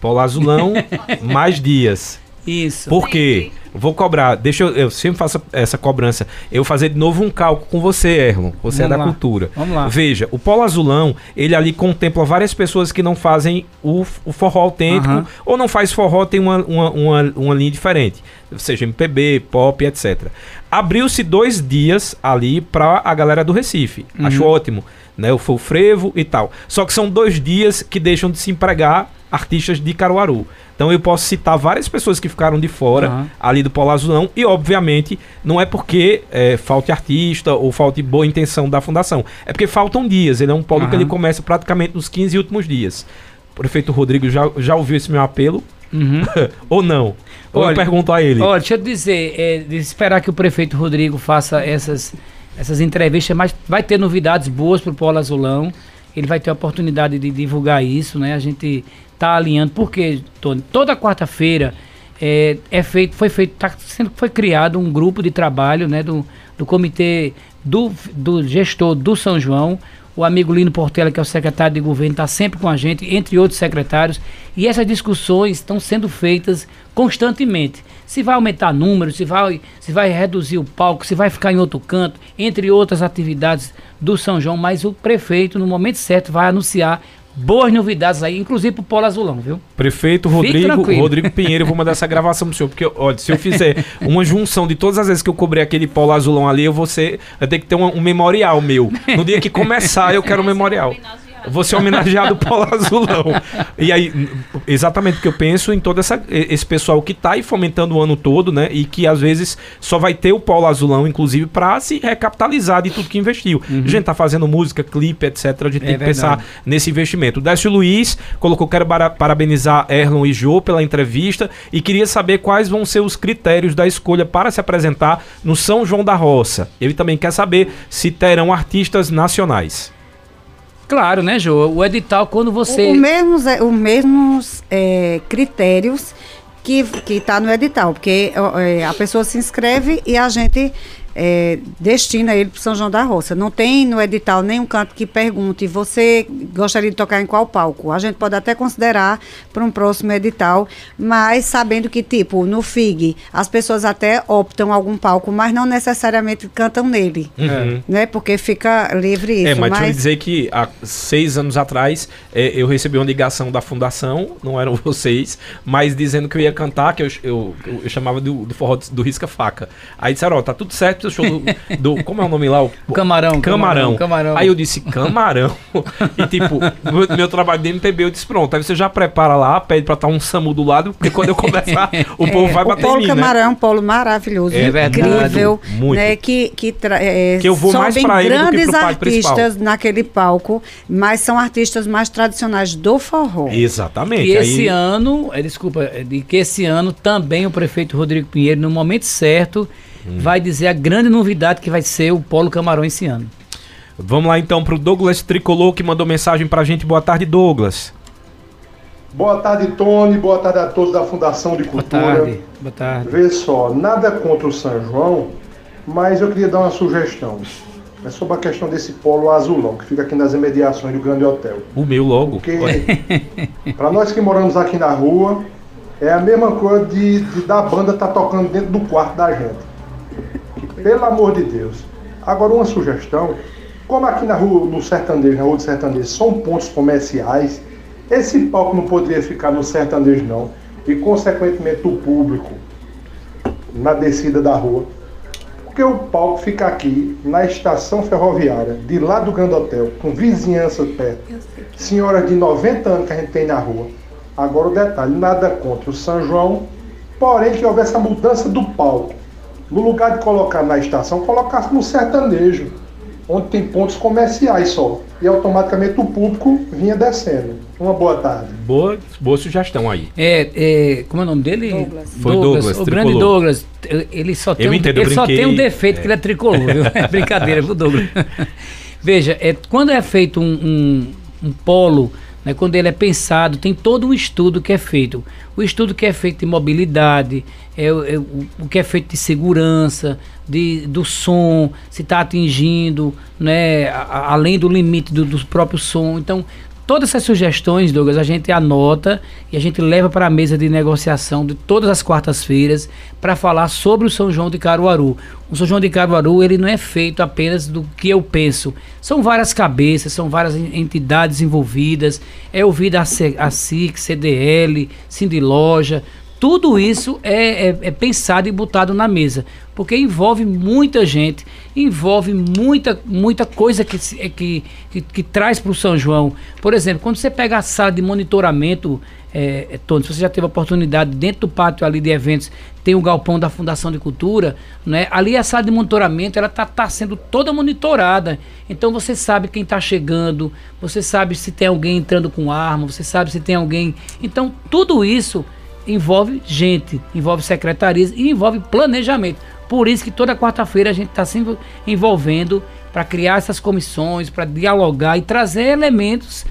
Polo azulão, mais dias. Isso. Por quê? Vou cobrar, deixa eu, eu sempre faço essa cobrança. Eu fazer de novo um cálculo com você, Erlon. Você é Vamos da lá. cultura. Vamos lá. Veja, o Polo Azulão, ele ali contempla várias pessoas que não fazem o, o forró autêntico, Aham. ou não faz forró, tem uma, uma, uma, uma linha diferente. Seja MPB, pop, etc. Abriu-se dois dias ali pra a galera do Recife. Uhum. Acho ótimo. Né? O frevo e tal. Só que são dois dias que deixam de se empregar artistas de Caruaru. Então eu posso citar várias pessoas que ficaram de fora Aham. ali do Polo Azulão e obviamente não é porque é, falte artista ou falte boa intenção da fundação, é porque faltam dias, ele é um polo que Aham. ele começa praticamente nos 15 últimos dias. O prefeito Rodrigo já, já ouviu esse meu apelo Uhum. ou não? Ou eu pergunto a ele. Olha, deixa eu dizer, é, de esperar que o prefeito Rodrigo faça essas, essas entrevistas, mas vai ter novidades boas para o Polo Azulão. Ele vai ter a oportunidade de divulgar isso, né? A gente tá alinhando, porque, Tony, toda quarta-feira é, é feito, foi feito, tá sendo, foi criado um grupo de trabalho, né? Do, do comitê do, do gestor do São João. O amigo Lino Portela, que é o secretário de governo, está sempre com a gente, entre outros secretários. E essas discussões estão sendo feitas constantemente. Se vai aumentar números, se vai, se vai reduzir o palco, se vai ficar em outro canto, entre outras atividades do São João. Mas o prefeito, no momento certo, vai anunciar boas novidades aí, inclusive para o Polo Azulão, viu? Prefeito Rodrigo. Rodrigo Pinheiro, eu vou mandar essa gravação pro senhor, porque, olha, se eu fizer uma junção de todas as vezes que eu cobrei aquele polo azulão ali, eu vou ser, eu tenho que ter um, um memorial meu. No dia que começar, eu quero um memorial. Vou ser homenageado polo azulão. E aí, exatamente porque eu penso em todo essa, esse pessoal que tá aí fomentando o ano todo, né? E que às vezes só vai ter o polo azulão, inclusive, pra se recapitalizar de tudo que investiu. A gente tá fazendo música, clipe, etc. A gente É tem que pensar verdade. nesse investimento. O Décio Luiz colocou: quero para- parabenizar Erlon e Jô pela entrevista e queria saber quais vão ser os critérios da escolha para se apresentar no São João da Roça. Ele também quer saber se terão artistas nacionais. Claro, né, Jô? O edital, quando você. O, o mesmos, os mesmos é, critérios que que está no edital, porque é, a pessoa se inscreve e a gente é, destina ele para São João da Roça. Não tem no edital nenhum canto que pergunte, você gostaria de tocar em qual palco? A gente pode até considerar para um próximo edital, mas sabendo que, tipo, no FIG, as pessoas até optam algum palco, mas não necessariamente cantam nele, Uhum. né? Porque fica livre isso. É, mas, mas deixa eu dizer que há seis anos atrás é, eu recebi uma ligação da fundação, não eram vocês, mas dizendo que eu ia cantar, que eu, eu, eu chamava do, do forró do Risca Faca. Aí disseram, ó, tá tudo certo seu show do, do- Como é o nome lá? O, Camarão, Camarão. camarão, camarão. Aí eu disse, camarão. e tipo, meu, meu trabalho de MPB, eu disse, pronto. Aí você já prepara lá, pede pra estar um SAMU do lado, porque quando eu começar, o povo vai o bater Polo em mim, Camarão né? é um polo maravilhoso, É verdade. incrível, Muito. né? Que, que, tra- é, Que eu vou mais sobem pra ele do que grandes pro palco principal. artistas naquele palco, mas são artistas mais tradicionais do forró. Exatamente. E Aí- esse ano, eh, desculpa, eh, de que esse ano também o prefeito Rodrigo Pinheiro, no momento certo, Hum. vai dizer a grande novidade que vai ser o Polo Camarão esse ano. Vamos lá então pro Douglas Tricolor, que mandou mensagem pra gente. Boa tarde, Douglas. Boa tarde, Tony. Boa tarde a todos da Fundação de Boa Cultura. tarde. Boa tarde. Vê só, nada contra o São João, mas eu queria dar uma sugestão. É sobre a questão desse polo azulão, que fica aqui nas imediações do Grande Hotel. O meu logo. Porque, para nós que moramos aqui na rua, é a mesma coisa de, de da banda estar tocando dentro do quarto da gente. Pelo amor de Deus. Agora, uma sugestão: como aqui na rua, no sertanejo, na rua do sertanejo, são pontos comerciais, esse palco não poderia ficar no sertanejo, não. E, consequentemente, o público na descida da rua. Porque o palco fica aqui, na estação ferroviária, de lá do Grande Hotel, com vizinhança perto. Senhoras de 90 anos que a gente tem na rua. Agora o detalhe, nada contra o São João, porém que houvesse a mudança do palco. No lugar de colocar na estação, colocasse no sertanejo, onde tem pontos comerciais só. E automaticamente o público vinha descendo. Uma boa tarde. Boa, boa sugestão aí. É, é, como é o nome dele? Douglas. Foi Douglas, O tricolor. grande Douglas. Ele só tem, Eu um, entendo, ele só tem um defeito, que ele é tricolor, viu? É brincadeira, viu, Douglas? Veja, é, quando é feito um, um, um polo, né, quando ele é pensado, tem todo um estudo que é feito. O estudo que é feito de mobilidade, é, o- é o, o que é feito de segurança, de, do som, se está atingindo, né, a- além do limite do, do próprio som. Então, Todas essas sugestões, Douglas, a gente anota e a gente leva para a mesa de negociação de todas as quartas-feiras para falar sobre o São João de Caruaru. O São João de Caruaru ele não é feito apenas do que eu penso. São várias cabeças, são várias en- entidades envolvidas. É ouvida a, a SIC, CDL, Cindy Loja. Tudo isso é, é- é pensado e botado na mesa, porque envolve muita gente, envolve muita, muita coisa que, é que, que, que traz para o São João. Por exemplo, quando você pega a sala de monitoramento, é, é, Tony, se você já teve a oportunidade, dentro do pátio ali de eventos, tem o galpão da Fundação de Cultura, né? ali a sala de monitoramento ela está tá sendo toda monitorada. Então você sabe quem está chegando, você sabe se tem alguém entrando com arma, você sabe se tem alguém. Então tudo isso envolve gente, envolve secretarias e envolve planejamento. Por isso que toda quarta-feira a gente está se envol- envolvendo para criar essas comissões, para dialogar e trazer elementos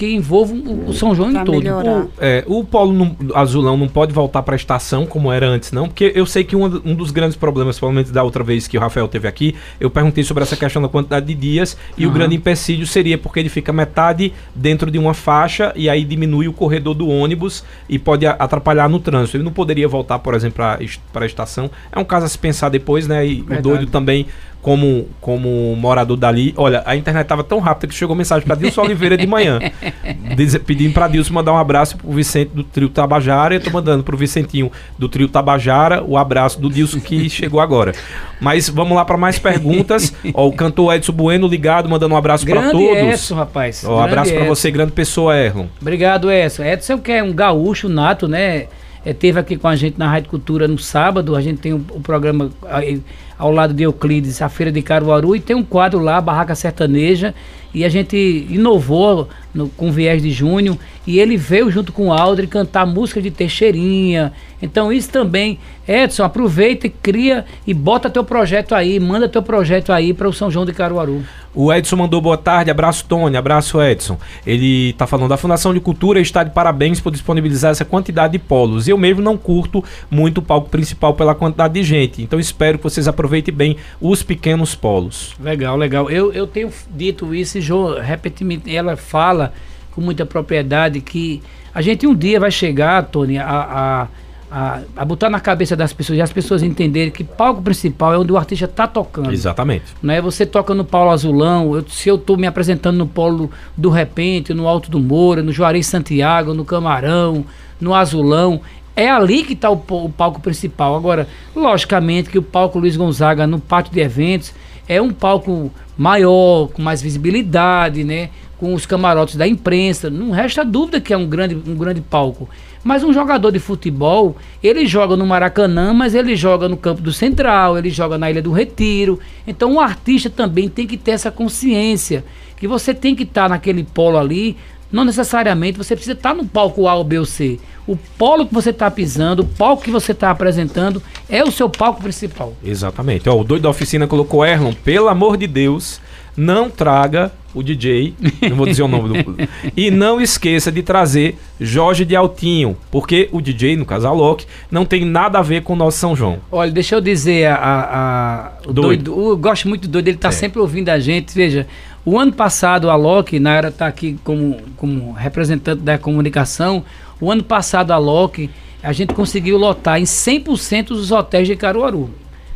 que envolvam o, o São João em Pra todo. melhorar. O, é, o polo não- azulão não pode voltar para a estação como era antes, não? Porque eu sei que um, um dos grandes problemas, provavelmente da outra vez que o Rafael teve aqui, eu perguntei sobre essa questão da quantidade de dias e o Aham. grande empecilho seria porque ele fica metade dentro de uma faixa e aí diminui o corredor do ônibus e pode atrapalhar no trânsito. Ele não poderia voltar, por exemplo, para a estação. É um caso a se pensar depois, né? E o Verdade. doido também. Como, como morador dali, olha, a internet tava tão rápida que chegou mensagem para Dilson Oliveira de manhã. Diz- pedindo para Dilson mandar um abraço pro Vicente do Trio Tabajara. Eu tô mandando pro Vicentinho do Trio Tabajara o abraço do Dilson que chegou agora. Mas vamos lá para mais perguntas. Ó, o cantor Edson Bueno ligado, mandando um abraço para todos. Edson, rapaz. Ó, Grande abraço para você, grande pessoa, Erlon. Obrigado, Edson. Edson que é um gaúcho nato, né? É, teve aqui com a gente na Rádio Cultura no sábado. A gente tem o, o programa aí, ao lado de Euclides, a Feira de Caruaru, e tem um quadro lá, Barraca Sertaneja. E a gente inovou no- com Viés de Junho. E ele veio junto com o Aldri cantar música de Teixeirinha. Então, isso também. Edson, aproveita e cria e bota teu projeto aí, manda teu projeto aí para o São João de Caruaru. O Edson mandou boa tarde, abraço Tony, abraço Edson. Ele tá falando da Fundação de Cultura está de parabéns por disponibilizar essa quantidade de polos. Eu mesmo não curto muito o palco principal pela quantidade de gente, então espero que vocês aproveitem bem os pequenos polos. Legal, legal. Eu, eu tenho dito isso e Jo, repetidamente, ela fala com muita propriedade que a gente um dia vai chegar, Tony, a, a a, a, botar na cabeça das pessoas e as pessoas entenderem que palco principal é onde o artista está tocando. Exatamente. Né? Você toca no Paulo Azulão, eu, se eu estou me apresentando no Polo do Repente, no Alto do Moura, no Juarez Santiago, no Camarão, no Azulão, é ali que está o, o, palco principal. Agora, logicamente que o palco Luiz Gonzaga no pátio de eventos é um palco maior, com mais visibilidade, né? com os camarotes da imprensa. Não resta dúvida que é um grande, um grande palco. Mas um jogador de futebol, ele joga no Maracanã, mas ele joga no campo do Central, ele joga na Ilha do Retiro. Então, um artista também tem que ter essa consciência que você tem que estar tá naquele polo ali. Não necessariamente você precisa estar tá no palco A ou B ou C. O polo que você está pisando, o palco que você está apresentando, é o seu palco principal. Exatamente. Ó, o doido da oficina colocou Erlon, pelo amor de Deus, não traga o DJ, não vou dizer o nome do. E não esqueça de trazer Jorge de Altinho, porque o DJ, no caso a Loki, não tem nada a ver com o nosso São João. Olha, deixa eu dizer, a, a, o doido. doido. eu gosto muito do doido, ele está é. sempre ouvindo a gente. Veja, o ano passado a Loki, na era está aqui como, como representante da comunicação, o ano passado a Loki, a gente conseguiu lotar em 100% dos hotéis de Caruaru.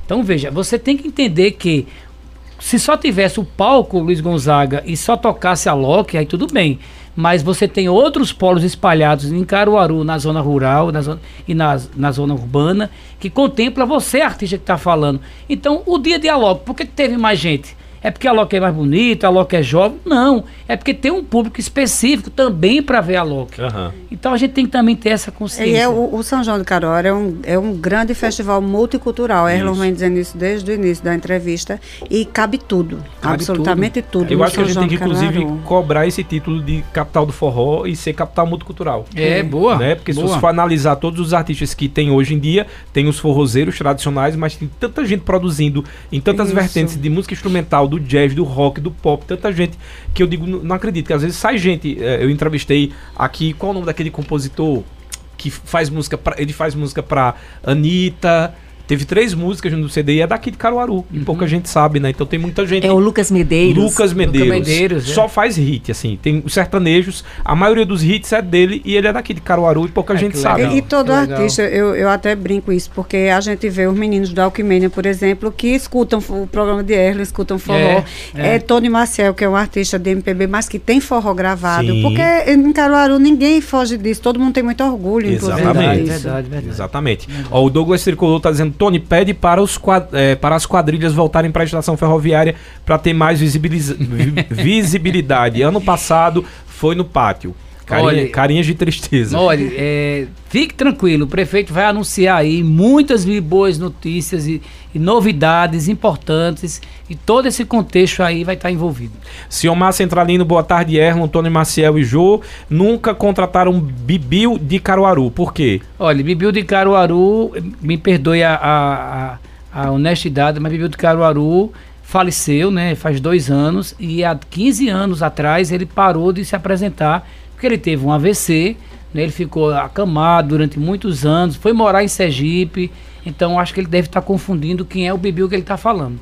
Então veja, você tem que entender que se só tivesse o palco Luiz Gonzaga e só tocasse a Loki, aí tudo bem. Mas você tem outros polos espalhados em Caruaru, na zona rural na zona, e na, na zona urbana, que contempla você, artista que está falando. Então, o dia de Alok, por que teve mais gente? É porque a Loki é mais bonita, a Loki é jovem? Não. É porque tem um público específico também para ver a Loki. Uhum. Então a gente tem que também ter essa consciência. E é, o, o, São João do Caruaru é um, é um grande festival multicultural. Erlon vem dizendo isso desde o início da entrevista. E cabe tudo. Cabe absolutamente tudo. tudo Eu acho São que a gente João tem que, inclusive, cobrar esse título de capital do forró e ser capital multicultural. É, boa. Né? Porque boa. se você for analisar todos os artistas que tem hoje em dia, tem os forrozeiros tradicionais, mas tem tanta gente produzindo em tantas isso. vertentes de música instrumental, do jazz, do rock, do pop, tanta gente que eu digo, não acredito, que às vezes sai gente. É, eu entrevistei aqui, qual o nome daquele compositor que faz música pra, ele faz música pra Anitta, Teve três músicas no CD e é daqui de Caruaru. Uhum. E pouca gente sabe, né? Então tem muita gente. É o Lucas Medeiros. Lucas Medeiros. Lucas Medeiros só é. faz hit, assim. Tem os sertanejos, a maioria dos hits é dele e ele é daqui de Caruaru e pouca é, gente sabe. E, e todo artista, eu, eu até brinco isso, porque a gente vê os meninos da Alquimênia, por exemplo, que escutam o programa de Erlo, escutam forró. É, é. é Tony Marcel, que é um artista de MPB, mas que tem forró gravado. Sim. Porque em Caruaru ninguém foge disso, todo mundo tem muito orgulho, Exatamente. Verdade, verdade, verdade. Exatamente. Ó, o Douglas Tricolor tá dizendo, Tony, pede para os, é, para as quadrilhas voltarem para a estação ferroviária para ter mais visibilidade. ano passado foi no pátio. Carinha, olha, carinhas de tristeza. Olha, é, fique tranquilo, o prefeito vai anunciar aí muitas boas notícias e, e, novidades importantes e todo esse contexto aí vai estar envolvido. Ciomar Centralino, boa tarde, Erlon, Antônio Maciel e Jô. Nunca contrataram Bibil de Caruaru, por quê? Olha, Bibil de Caruaru, me perdoe a, a, a honestidade, mas Bibil de Caruaru faleceu, né, faz dois anos e há 15 anos atrás ele parou de se apresentar porque ele teve um AVC, né, ele ficou acamado durante muitos anos, foi morar em Sergipe, então acho que ele deve estar confundindo quem é o Bibil que ele está falando.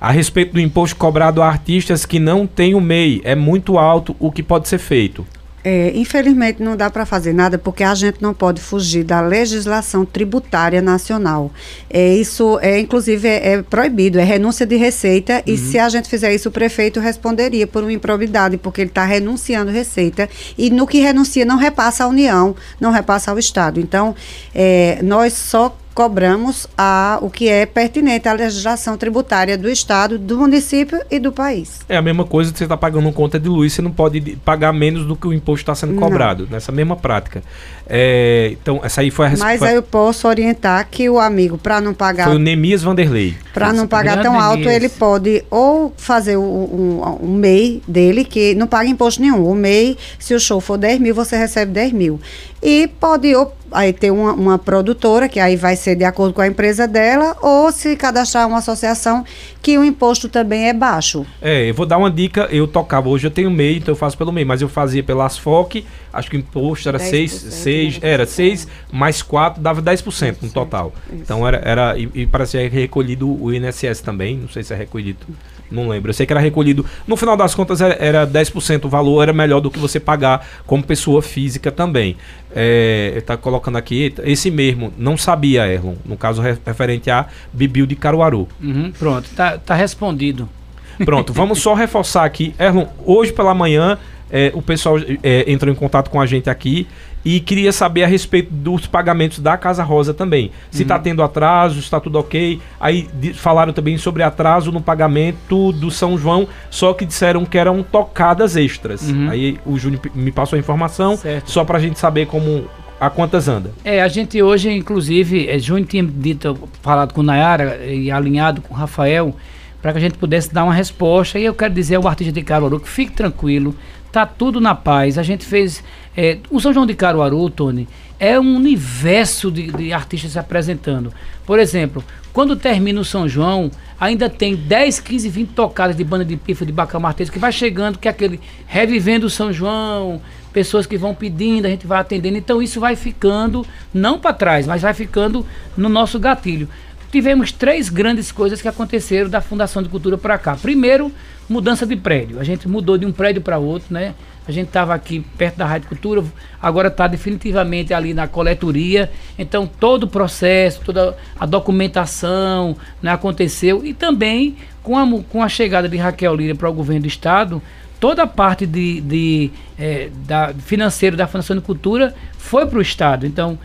A respeito do imposto cobrado a artistas que não têm o MEI, é muito alto o que pode ser feito. É, infelizmente não dá para fazer nada porque a gente não pode fugir da legislação tributária nacional. É, isso é inclusive é, é proibido, é renúncia de receita uhum. e se a gente fizer isso o prefeito responderia por uma improbidade porque ele está renunciando receita e no que renuncia não repassa à União, não repassa ao Estado. Então é, nós só cobramos a, o que é pertinente à legislação tributária do Estado, do município e do país. É a mesma coisa que você está pagando conta de luz, você não pode pagar menos do que o imposto está sendo cobrado, não. nessa mesma prática. É, então, essa aí foi a resposta. Mas aí eu posso orientar que o amigo, para não pagar. Foi o Nemias Vanderlei. Para não pagar tão alto, Nemias. ele pode ou fazer o, um, um MEI dele, que não paga imposto nenhum. O MEI, se o show for 10 mil, você recebe 10 mil. E pode aí ter uma, uma produtora, que aí vai ser de acordo com a empresa dela, ou se cadastrar uma associação que o imposto também é baixo. É, eu vou dar uma dica, eu tocava, hoje eu tenho MEI, então eu faço pelo MEI, mas eu fazia pela Asfoc, acho que o imposto era 6, 6 né? era 6 mais 4 dava 10% no total. Isso. Então era, era e, e parecia recolhido o INSS também, não sei se é recolhido não lembro. Eu sei que era recolhido. No final das contas, era, era 10% o valor, era melhor do que você pagar como pessoa física também. É, está colocando aqui, esse mesmo, não sabia, Erlon, no caso referente a Bibil de Caruaru. Uhum, pronto, tá, tá respondido. Pronto, vamos só reforçar aqui. Erlon, hoje pela manhã, é, o pessoal é, entrou em contato com a gente aqui e queria saber a respeito dos pagamentos da Casa Rosa também. Se está uhum. tendo atraso, está tudo ok. Aí falaram também sobre atraso no pagamento do São João, só que disseram que eram tocadas extras. Uhum. Aí o Júnior me passou a informação, certo. só para a gente saber como a quantas anda. É, a gente hoje, inclusive, é, Júnior tinha dito, falado com Nayara e alinhado com o Rafael, para que a gente pudesse dar uma resposta. E eu quero dizer ao artista de Caruaru que fique tranquilo, tá tudo na paz. A gente fez é, o São João de Caruaru, Tony, é um universo de, de, artistas se apresentando. Por exemplo, quando termina o São João, ainda tem 10, 15, 20 tocadas de banda de pifa de bacamartês que vai chegando, que é aquele revivendo o São João, pessoas que vão pedindo, a gente vai atendendo. Então isso vai ficando, não para trás, mas vai ficando no nosso gatilho. Tivemos três grandes coisas que aconteceram da Fundação de Cultura para cá. Primeiro, mudança de prédio. A gente mudou de um prédio para outro, né? A gente estava aqui perto da Rádio Cultura, agora está definitivamente ali na coletoria. Então todo o processo, toda a documentação né, aconteceu. E também com a, com a chegada de Raquel Lira para o governo do Estado, toda a parte de, de é, da, financeiro da Fundação de Cultura foi para o Estado. Então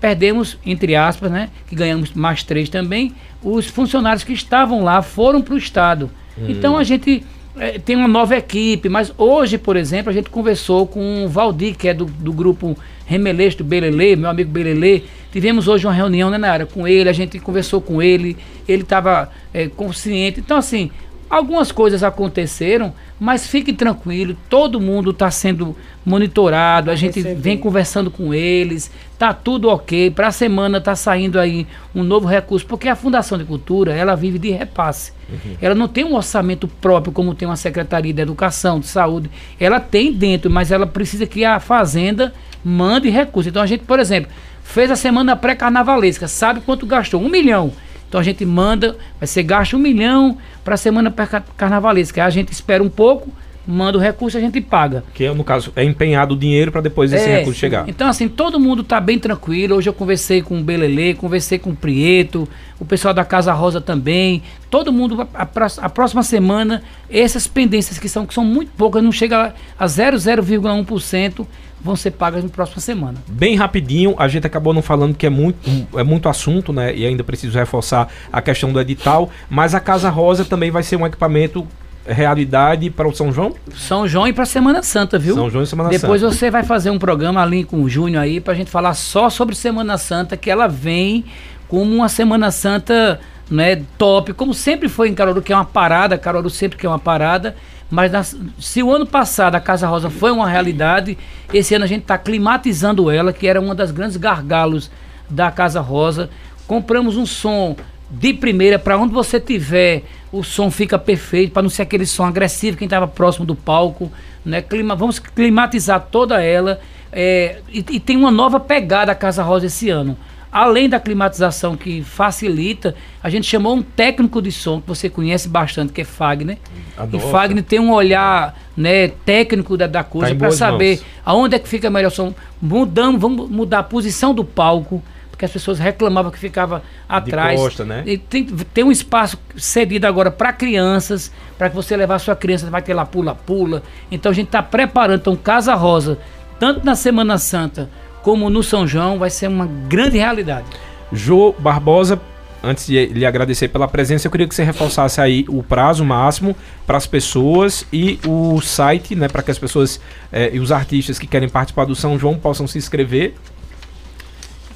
perdemos, entre aspas, né, que ganhamos mais três também, os funcionários que estavam lá foram para o Estado. Hum. Então a gente é, tem uma nova equipe, mas hoje, por exemplo, a gente conversou com o Valdir, que é do, do grupo Remelês do Belelê, meu amigo Belelê. Tivemos hoje uma reunião né, na área com ele, a gente conversou com ele, ele estava é, consciente. Então, assim, algumas coisas aconteceram, mas fique tranquilo, todo mundo está sendo monitorado, a gente Recebi. vem conversando com eles, tá tudo ok. Para a semana tá saindo aí um novo recurso, porque a Fundação de Cultura, ela vive de repasse. Uhum. Ela não tem um orçamento próprio como tem uma Secretaria de Educação, de Saúde. Ela tem dentro, mas ela precisa que a Fazenda mande recursos. Então a gente, por exemplo, fez a semana pré-carnavalesca, sabe quanto gastou? Um milhão. Então a gente manda, vai ser gasto um milhão para a semana pré-carnavalesca. Aí a gente espera um pouco, manda o recurso e a gente paga. Que no caso é empenhado o dinheiro para depois esse é, recurso chegar. Então assim, todo mundo está bem tranquilo. Hoje eu conversei com o Belele, conversei com o Prieto, o pessoal da Casa Rosa também. Todo mundo a, a, próxima semana essas pendências que são que são muito poucas, não chega a 0,1% vão ser pagas na próxima semana. Bem rapidinho, a gente acabou não falando que é muito, é muito assunto, né? E ainda preciso reforçar a questão do edital, mas a Casa Rosa também vai ser um equipamento realidade para o São João? São João e para Semana Santa, viu? São João e Semana Depois Santa. você vai fazer um programa ali com o Júnior aí para a gente falar só sobre Semana Santa, que ela vem como uma Semana Santa né, top, como sempre foi em Caruaru, que é uma parada, Caruaru sempre que é uma parada, mas nas, se o ano passado a Casa Rosa foi uma realidade, esse ano a gente está climatizando ela, que era uma das grandes gargalos da Casa Rosa. Compramos um som de primeira, para onde você tiver, o som fica perfeito, para não ser aquele som agressivo, quem estava próximo do palco. Né? Clima, vamos climatizar toda ela. É, e, e, tem uma nova pegada a Casa Rosa esse ano. Além da climatização que facilita, a gente chamou um técnico de som que você conhece bastante, que é Fagner. Adoro. E Fagner tem um olhar né, técnico da, da coisa tá para saber mãos. aonde é que fica melhor som. Mudamos, vamos mudar a posição do palco porque as pessoas reclamavam que ficava atrás. De costa, né? E tem, tem um espaço cedido agora para crianças, para que você levar sua criança, vai ter lá pula-pula. Então a gente está preparando. Então, Casa Rosa, tanto na Semana Santa como no São João, vai ser uma grande realidade. Jô Barbosa, antes de lhe agradecer pela presença, eu queria que você reforçasse aí o prazo máximo para as pessoas e o site, né, para que as pessoas eh, e os artistas que querem participar do São João possam se inscrever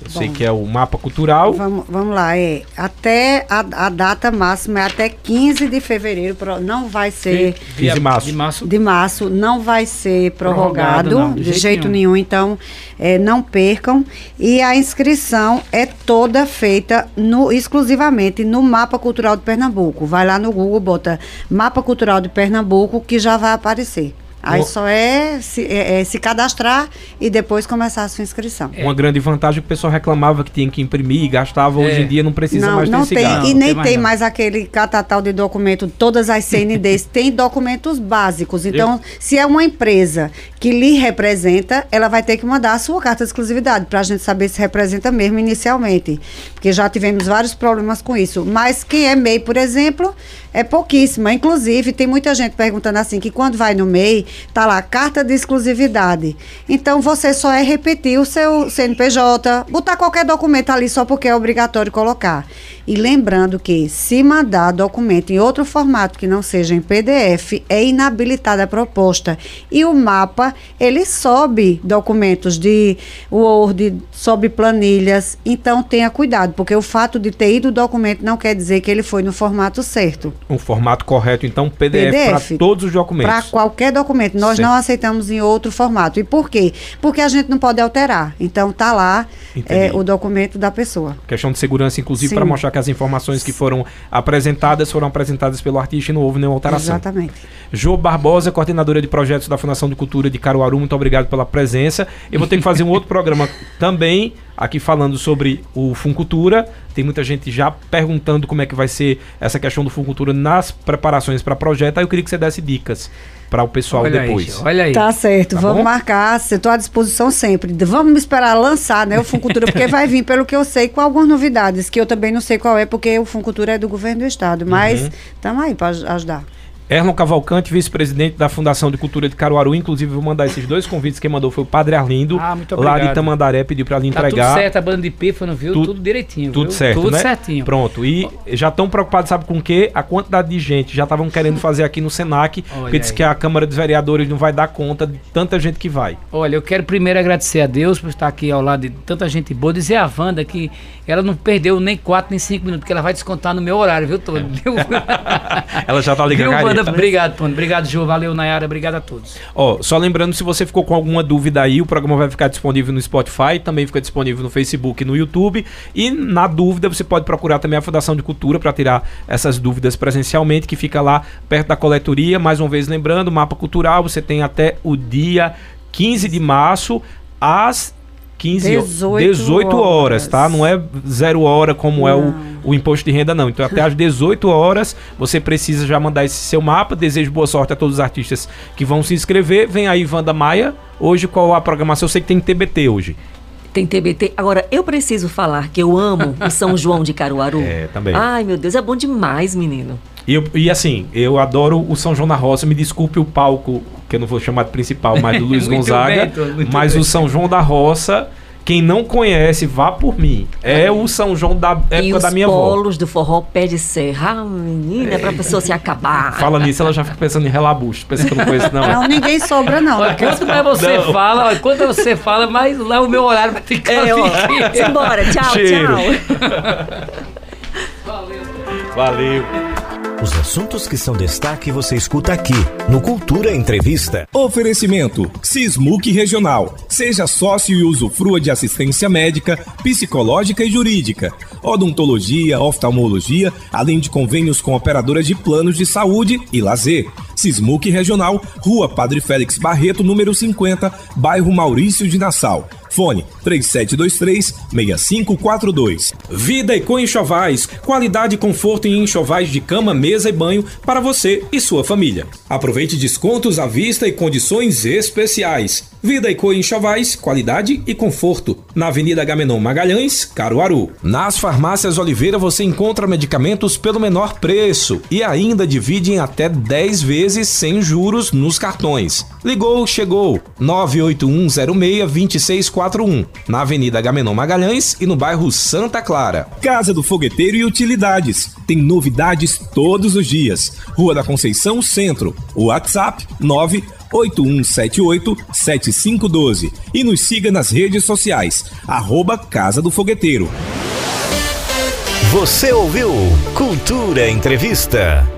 sei que é o mapa cultural. Vamos, vamos lá, é. Até a, a data máxima é até 15 de fevereiro, não vai ser. 15 de março. De março. De março não vai ser prorrogado, Prorrogado, não, de de jeito jeito, nenhum. nenhum. então é, não percam. E a inscrição é toda feita no, exclusivamente no Mapa Cultural de Pernambuco. Vai lá no Google, bota Mapa Cultural de Pernambuco, que já vai aparecer. Aí só é se, é- é se cadastrar e depois começar a sua inscrição. Uma grande vantagem é que o pessoal reclamava que tinha que imprimir, gastava. Hoje É. em dia não precisa não, mais não desse tem, gasto. e Não, nem tem mais tem mais aquele catatal de documento, todas as CNDs têm documentos básicos. Então, se é uma empresa que lhe representa, ela vai ter que mandar a sua carta de exclusividade para a gente saber se representa mesmo inicialmente. Porque já tivemos vários problemas com isso. Mas quem é MEI, por exemplo, é pouquíssima. Inclusive, tem muita gente perguntando assim que quando vai no MEI, tá lá carta de exclusividade. Então você só é repetir o seu CNPJ, botar qualquer documento ali só porque é obrigatório colocar. E lembrando que se mandar documento em outro formato que não seja em PDF, é inabilitada a proposta. E o mapa, ele sobe documentos de Word, sobe planilhas. Então tenha cuidado, porque o fato de ter ido o documento não quer dizer que ele foi no formato certo. Um formato correto, então, PDF, PDF, para todos os Para documentos. qualquer documento. Nós Certo. não aceitamos em outro formato. E por quê? Porque a gente não pode alterar. Então tá lá é, o documento da pessoa. Questão de segurança, inclusive, Sim. para mostrar que as informações que foram apresentadas foram apresentadas pelo artista e não houve nenhuma alteração. Exatamente. Jo Barbosa, coordenadora de projetos da Fundação de Cultura de Caruaru, muito obrigado pela presença. Eu vou ter que fazer um outro programa também, aqui falando sobre o Funcultura. Tem muita gente já perguntando como é que vai ser essa questão do Funcultura nas preparações para projeto. Aí eu queria que você desse dicas para o pessoal olha depois. Aí, olha aí. Tá certo, Tá vamos bom? marcar. Estou à disposição sempre. Vamos esperar lançar, né, o Funcultura, porque vai vir, pelo que eu sei, com algumas novidades, que eu também não sei qual é, porque o Funcultura é do governo do estado. Mas Uhum. estamos aí para ajudar. Erlon Cavalcante, vice-presidente da Fundação de Cultura de Caruaru. Inclusive, vou mandar esses dois convites. Quem mandou foi o Padre Arlindo, Ah, muito lá de obrigado. Tamandaré, pediu para lhe Tá entregar. tudo certo, a banda de pífano, viu? Tudo- Tudo, direitinho. Tudo viu? certo, Tudo né? certinho. Pronto. E já estão preocupados, sabe com o quê? A quantidade de gente. Já estavam querendo fazer aqui no Senac, Olha porque disse que a Câmara dos Vereadores não vai dar conta de tanta gente que vai. Olha, eu quero primeiro agradecer a Deus por estar aqui ao lado de tanta gente boa. Dizer a Wanda que ela não perdeu nem 4 nem 5 minutos, porque ela vai descontar no meu horário, viu, todo? Viu? Ela já tá ligando Viu, Obrigado, Tony. Obrigado, Ju. Valeu, Nayara. Obrigado a todos. Ó, só lembrando, se você ficou com alguma dúvida aí, o programa vai ficar disponível no Spotify, também fica disponível no Facebook e no YouTube. E na dúvida, você pode procurar também a Fundação de Cultura para tirar essas dúvidas presencialmente, que fica lá perto da coletoria. Mais uma vez lembrando, mapa cultural, você tem até o dia 15 de março às 15 ho- 18 18 horas, tá? Não é zero hora como é o, Não. o imposto de renda, não. Então, até às 18 horas, você precisa já mandar esse seu mapa. Desejo boa sorte a todos os artistas que vão se inscrever. Vem aí, Wanda Maia. Hoje, qual a programação? Eu sei que tem TBT hoje. Tem TBT. Agora, eu preciso falar que eu amo o São João de Caruaru. É, também. Ai, meu Deus, é bom demais, menino. E, eu- e assim, eu adoro o São João da Roça. Me desculpe o palco, que eu não vou chamar de principal, mas do Luiz Gonzaga. bem, mas bem. o São João da Roça, quem não conhece, vá por mim. É o São João da e época os da minha avó. polos do forró pé de serra. Ah, menina, é pra pessoa se acabar. Fala nisso, ela já fica pensando em relabucho. Pensa que eu não conheço, não. Não, ninguém sobra, não. Olha, quanto mais você Não. fala, olha, quanto você fala, mais lá o meu horário vai ficar. É, ó. Simbora, tchau, Cheiro. tchau. Valeu. Os assuntos que são destaque você escuta aqui no Cultura Entrevista. Oferecimento: Sismuc Regional. Seja sócio e usufrua de assistência médica, psicológica e jurídica, odontologia, oftalmologia, além de convênios com operadoras de planos de saúde e lazer. Sismuc Regional, Rua Padre Félix Barreto, número 50, bairro Maurício de Nassau. Fone 3723-6542. Vida e com enxovais, qualidade e conforto em enxovais de cama, mesa e banho para você e sua família. Aproveite descontos à vista e condições especiais. Vida e Co Enxovais, qualidade e conforto. Na Avenida Gamenon Magalhães, Caruaru. Nas farmácias Oliveira você encontra medicamentos pelo menor preço e ainda divide em até 10 vezes sem juros nos cartões. Ligou, chegou. 341, na Avenida Gamenon Magalhães e no bairro Santa Clara. Casa do Fogueteiro e Utilidades. Tem novidades todos os dias. Rua da Conceição Centro. WhatsApp 9 8178-7512 e nos siga nas redes sociais, arroba Casa do Fogueteiro. Você ouviu Cultura Entrevista.